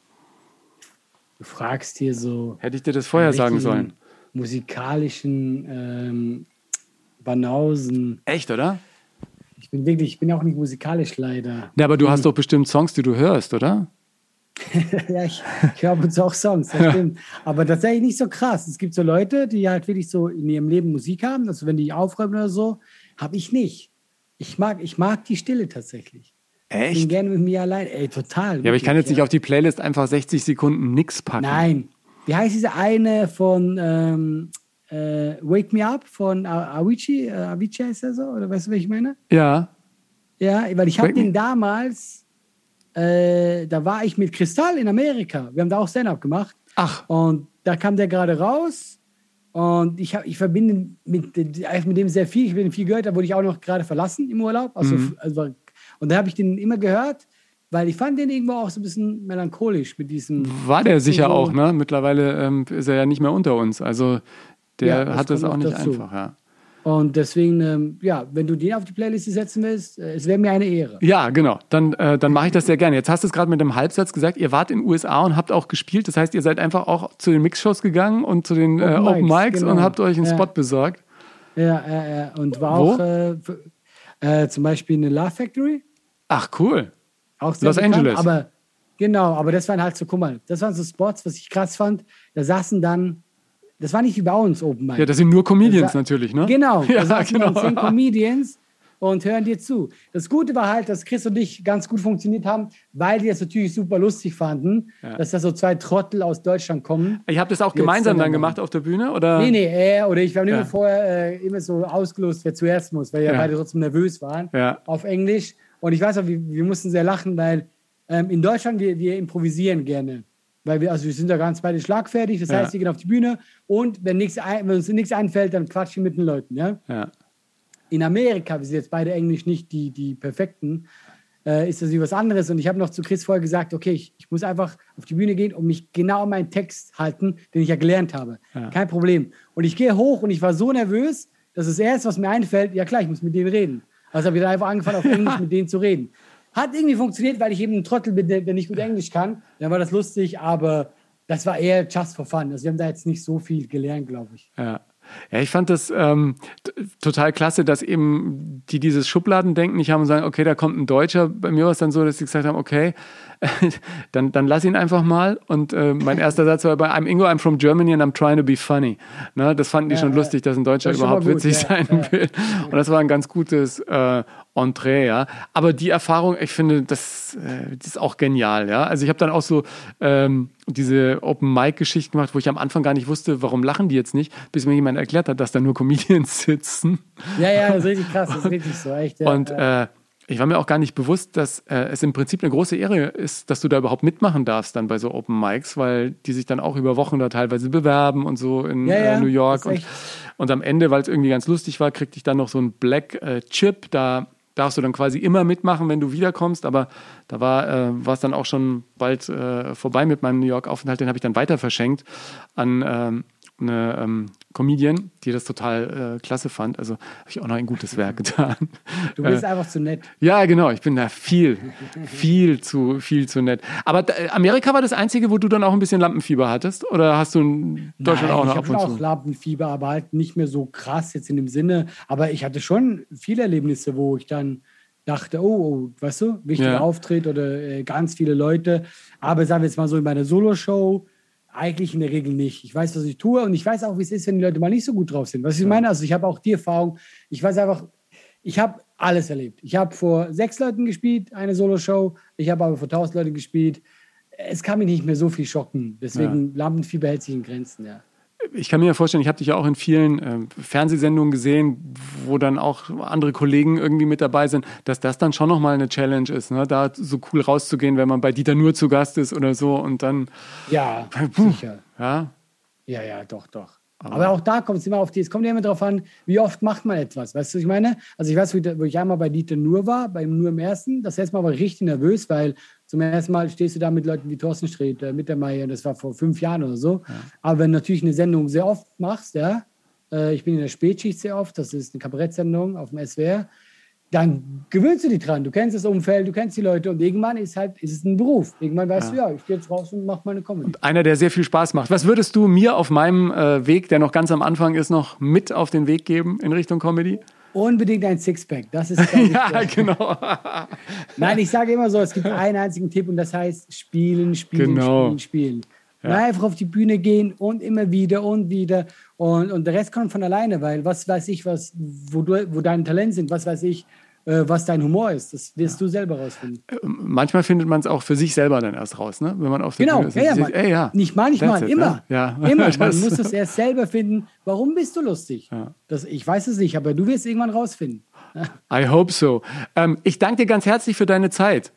Du fragst hier so. Hätte ich dir das vorher sagen sollen? Musikalischen ähm, Banausen. Echt, oder? Ich bin wirklich, ich bin auch nicht musikalisch leider. Ja, aber du hast doch bestimmt Songs, die du hörst, oder? ja, ich, ich höre ab und zu auch Songs, das stimmt. Aber tatsächlich nicht so krass. Es gibt so Leute, die halt wirklich so in ihrem Leben Musik haben, also wenn die aufräumen oder so, habe ich nicht. Ich mag, ich mag die Stille tatsächlich. Ich bin Echt? gerne mit mir allein. Ey, total. Ja, aber ich kann jetzt nicht auf die Playlist einfach 60 Sekunden nix packen. Nein. Wie heißt diese eine von ähm, äh, Wake Me Up von Avicii? Äh, Avicii heißt er so? Oder weißt du, was ich meine? Ja. Ja, weil ich habe den damals, äh, da war ich mit Kristall in Amerika. Wir haben da auch Stand-up gemacht. Ach, Und da kam der gerade raus. Und ich, hab, ich verbinde mit, mit dem sehr viel. Ich bin viel gehört, da wurde ich auch noch gerade verlassen im Urlaub. Also, Mhm. also, und da habe ich den immer gehört, weil ich fand den irgendwo auch so ein bisschen melancholisch mit diesem. war der sicher auch, ne? Mittlerweile ähm, ist er ja nicht mehr unter uns. Also der Ja, hat es auch nicht dazu. einfach, ja. Und deswegen, ähm, ja, wenn du den auf die Playliste setzen willst, äh, es wäre mir eine Ehre. Ja, genau. Dann, äh, dann mache ich das sehr gerne. Jetzt hast du es gerade mit einem Halbsatz gesagt, ihr wart in den USA und habt auch gespielt. Das heißt, ihr seid einfach auch zu den Mixshows gegangen und zu den äh, Open Mics, genau. und habt euch einen Ja. Spot besorgt. Ja, ja, ja. Und war Wo? auch äh, äh, zum Beispiel eine Love Factory. Ach, cool. Auch Los bekannt, Angeles. Aber genau, aber das waren halt so, guck mal, das waren so Spots, was ich krass fand. Da saßen dann, das war nicht wie bei uns Open Mic. Ja, das sind nur Comedians war- natürlich, ne? Genau, Ja, da saßen genau. zehn Comedians und hören dir zu. Das Gute war halt, dass Chris und ich ganz gut funktioniert haben, weil die das natürlich super lustig fanden, dass da so zwei Trottel aus Deutschland kommen. Ich habe das auch gemeinsam dann gemacht auf der Bühne, oder? Nee, nee, er oder ich, wir haben Ja. immer vorher äh, immer so ausgelost, wer zuerst muss, weil wir Ja. beide trotzdem nervös waren Ja. auf Englisch. Und ich weiß auch, wir, wir mussten sehr lachen, weil ähm, in Deutschland, wir, wir improvisieren gerne. Weil wir, also wir sind da ganz beide schlagfertig, das Ja. heißt, wir gehen auf die Bühne und wenn, nichts ein, wenn uns nichts einfällt, dann quatschen wir mit den Leuten. Ja? Ja. in Amerika, wir sind jetzt beide Englisch nicht die, die perfekten, äh, ist das wie was anderes. Und ich habe noch zu Chris vorher gesagt, okay, ich, ich muss einfach auf die Bühne gehen und mich genau an meinen Text halten, den ich ja gelernt habe. Ja. Kein Problem. Und ich gehe hoch und ich war so nervös, dass das Erste, was mir einfällt, ja klar, ich muss mit denen reden. Also habe ich dann einfach angefangen, auf Englisch mit denen zu reden. Hat irgendwie funktioniert, weil ich eben ein Trottel bin, der, nicht gut Englisch kann. Dann war das lustig, aber das war eher just for fun. Also wir haben da jetzt nicht so viel gelernt, glaube ich. Ja. Ja, ich fand das ähm, total klasse, dass eben die dieses Schubladendenken nicht haben und sagen, okay, da kommt ein Deutscher. Bei mir war es dann so, dass sie gesagt haben, okay, dann, dann lass ihn einfach mal. Und äh, mein erster Satz war bei I'm Ingo, I'm from Germany and I'm trying to be funny. Ne, das fanden die Ja, schon ja. lustig, dass ein Deutscher Das überhaupt gut, witzig ja, sein will. Und das war ein ganz gutes äh, Entree, ja. Aber die Erfahrung, ich finde, das, äh, das ist auch genial, ja. Also ich habe dann auch so ähm, diese Open-Mic-Geschichten gemacht, wo ich am Anfang gar nicht wusste, warum lachen die jetzt nicht, bis mir jemand erklärt hat, dass da nur Comedians sitzen. Ja, ja, das ist richtig krass, das ist richtig so, echt. Ja, Und ja. äh, ich war mir auch gar nicht bewusst, dass äh, es im Prinzip eine große Ehre ist, dass du da überhaupt mitmachen darfst dann bei so Open Mics, weil die sich dann auch über Wochen da teilweise bewerben und so in Ja, ja, äh, New York. Und, und am Ende, weil es irgendwie ganz lustig war, kriegte ich dann noch so einen Black äh, Chip. Da darfst du dann quasi immer mitmachen, wenn du wiederkommst. Aber da war äh, es dann auch schon bald äh, vorbei mit meinem New York-Aufenthalt. Den habe ich dann weiter verschenkt an ähm, eine ähm, Comedian, die das total äh, klasse fand. Also habe ich auch noch ein gutes Werk getan. Du bist einfach zu nett. Ja, genau. Ich bin da viel, viel zu, viel zu nett. Aber da, Amerika war das einzige, wo du dann auch ein bisschen Lampenfieber hattest? Oder hast du in Deutschland Nein, auch noch ich ab habe und auch zu? Lampenfieber, aber halt nicht mehr so krass jetzt in dem Sinne. Aber ich hatte schon viele Erlebnisse, wo ich dann dachte, oh, oh weißt du, wichtiger Ja. Auftritt oder äh, ganz viele Leute. Aber sagen wir jetzt mal so in meiner Solo-Show, eigentlich in der Regel nicht. Ich weiß, was ich tue und ich weiß auch, wie es ist, wenn die Leute mal nicht so gut drauf sind. Was ich meine, also ich habe auch die Erfahrung, ich weiß einfach, ich habe alles erlebt. Ich habe vor sechs Leuten gespielt, eine Solo-Show. Ich habe aber vor tausend Leuten gespielt. Es kann mich nicht mehr so viel schocken. Deswegen Lampenfieber hält sich in Grenzen, ja. Ich kann mir ja vorstellen, ich habe dich ja auch in vielen äh, Fernsehsendungen gesehen, wo dann auch andere Kollegen irgendwie mit dabei sind, dass das dann schon nochmal eine Challenge ist, ne? da so cool rauszugehen, wenn man bei Dieter nur zu Gast ist oder so und dann, Ja, Puh. sicher. ja, Ja, ja, doch, doch. Aber auch da kommt es immer auf die, es kommt ja immer darauf an, wie oft macht man etwas. Weißt du, was ich meine? Also ich weiß, wo ich, wo ich einmal bei Dieter Nur war, beim Nur im Ersten. Das erste Mal war ich richtig nervös, weil zum ersten Mal stehst du da mit Leuten wie Thorsten Sträter, äh, mit der Meier, das war vor fünf Jahren oder so. Aber wenn du natürlich eine Sendung sehr oft machst, ja, äh, ich bin in der Spätschicht sehr oft, das ist eine Kabarettsendung auf dem SWR, dann gewöhnst du dich dran. Du kennst das Umfeld, du kennst die Leute und irgendwann ist halt, ist es ein Beruf. Irgendwann weißt du, ja, ich gehe jetzt raus und mache meine Comedy. einer, der sehr viel Spaß macht. Was würdest du mir auf meinem äh, Weg, der noch ganz am Anfang ist, noch mit auf den Weg geben in Richtung Comedy? Unbedingt ein Sixpack. Das ist, Ja, genau. Nein, ich sage immer so, es gibt einen einzigen Tipp und das heißt spielen, spielen, Genau. spielen, spielen. Einfach auf die Bühne gehen und immer wieder und wieder. Und, und der Rest kommt von alleine, weil was weiß ich, was, wo, du, wo deine Talente sind, was weiß ich, was dein Humor ist. Das wirst du selber rausfinden. Manchmal findet man es auch für sich selber dann erst raus, ne? wenn man auf der Genau, Bühne ist. ja, ja, man, ey, ja. nicht manchmal, it, immer. Ne? Ja. Immer. Man muss es erst selber finden. Warum bist du lustig? Das, ich weiß es nicht, aber du wirst irgendwann rausfinden. I hope so. Ähm, ich danke dir ganz herzlich für deine Zeit.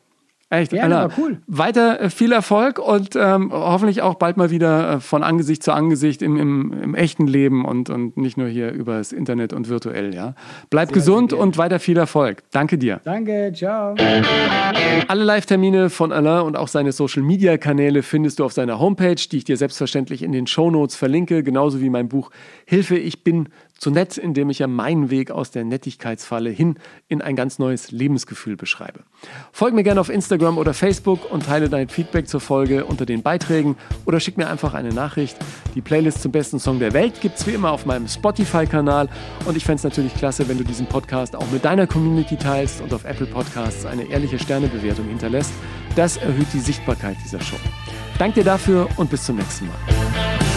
Echt, Gerne, Anna. war cool. Weiter äh, viel Erfolg und ähm, hoffentlich auch bald mal wieder äh, von Angesicht zu Angesicht im, im, im echten Leben und, und nicht nur hier übers Internet und virtuell. Ja? Bleib gesund gerne. und weiter viel Erfolg. Danke dir. Danke, ciao. Alle Live-Termine von Alain und auch seine Social-Media-Kanäle findest du auf seiner Homepage, die ich dir selbstverständlich in den Shownotes verlinke, genauso wie mein Buch Hilfe, ich bin zu nett, in dem ich ja meinen Weg aus der Nettigkeitsfalle hin in ein ganz neues Lebensgefühl beschreibe. Folg mir gerne auf Instagram oder Facebook und teile dein Feedback zur Folge unter den Beiträgen oder schick mir einfach eine Nachricht. Die Playlist zum besten Song der Welt gibt es wie immer auf meinem Spotify-Kanal und ich fände es natürlich klasse, wenn du diesen Podcast auch mit deiner Community teilst und auf Apple Podcasts eine ehrliche Sternebewertung hinterlässt. Das erhöht die Sichtbarkeit dieser Show. Danke dir dafür und bis zum nächsten Mal.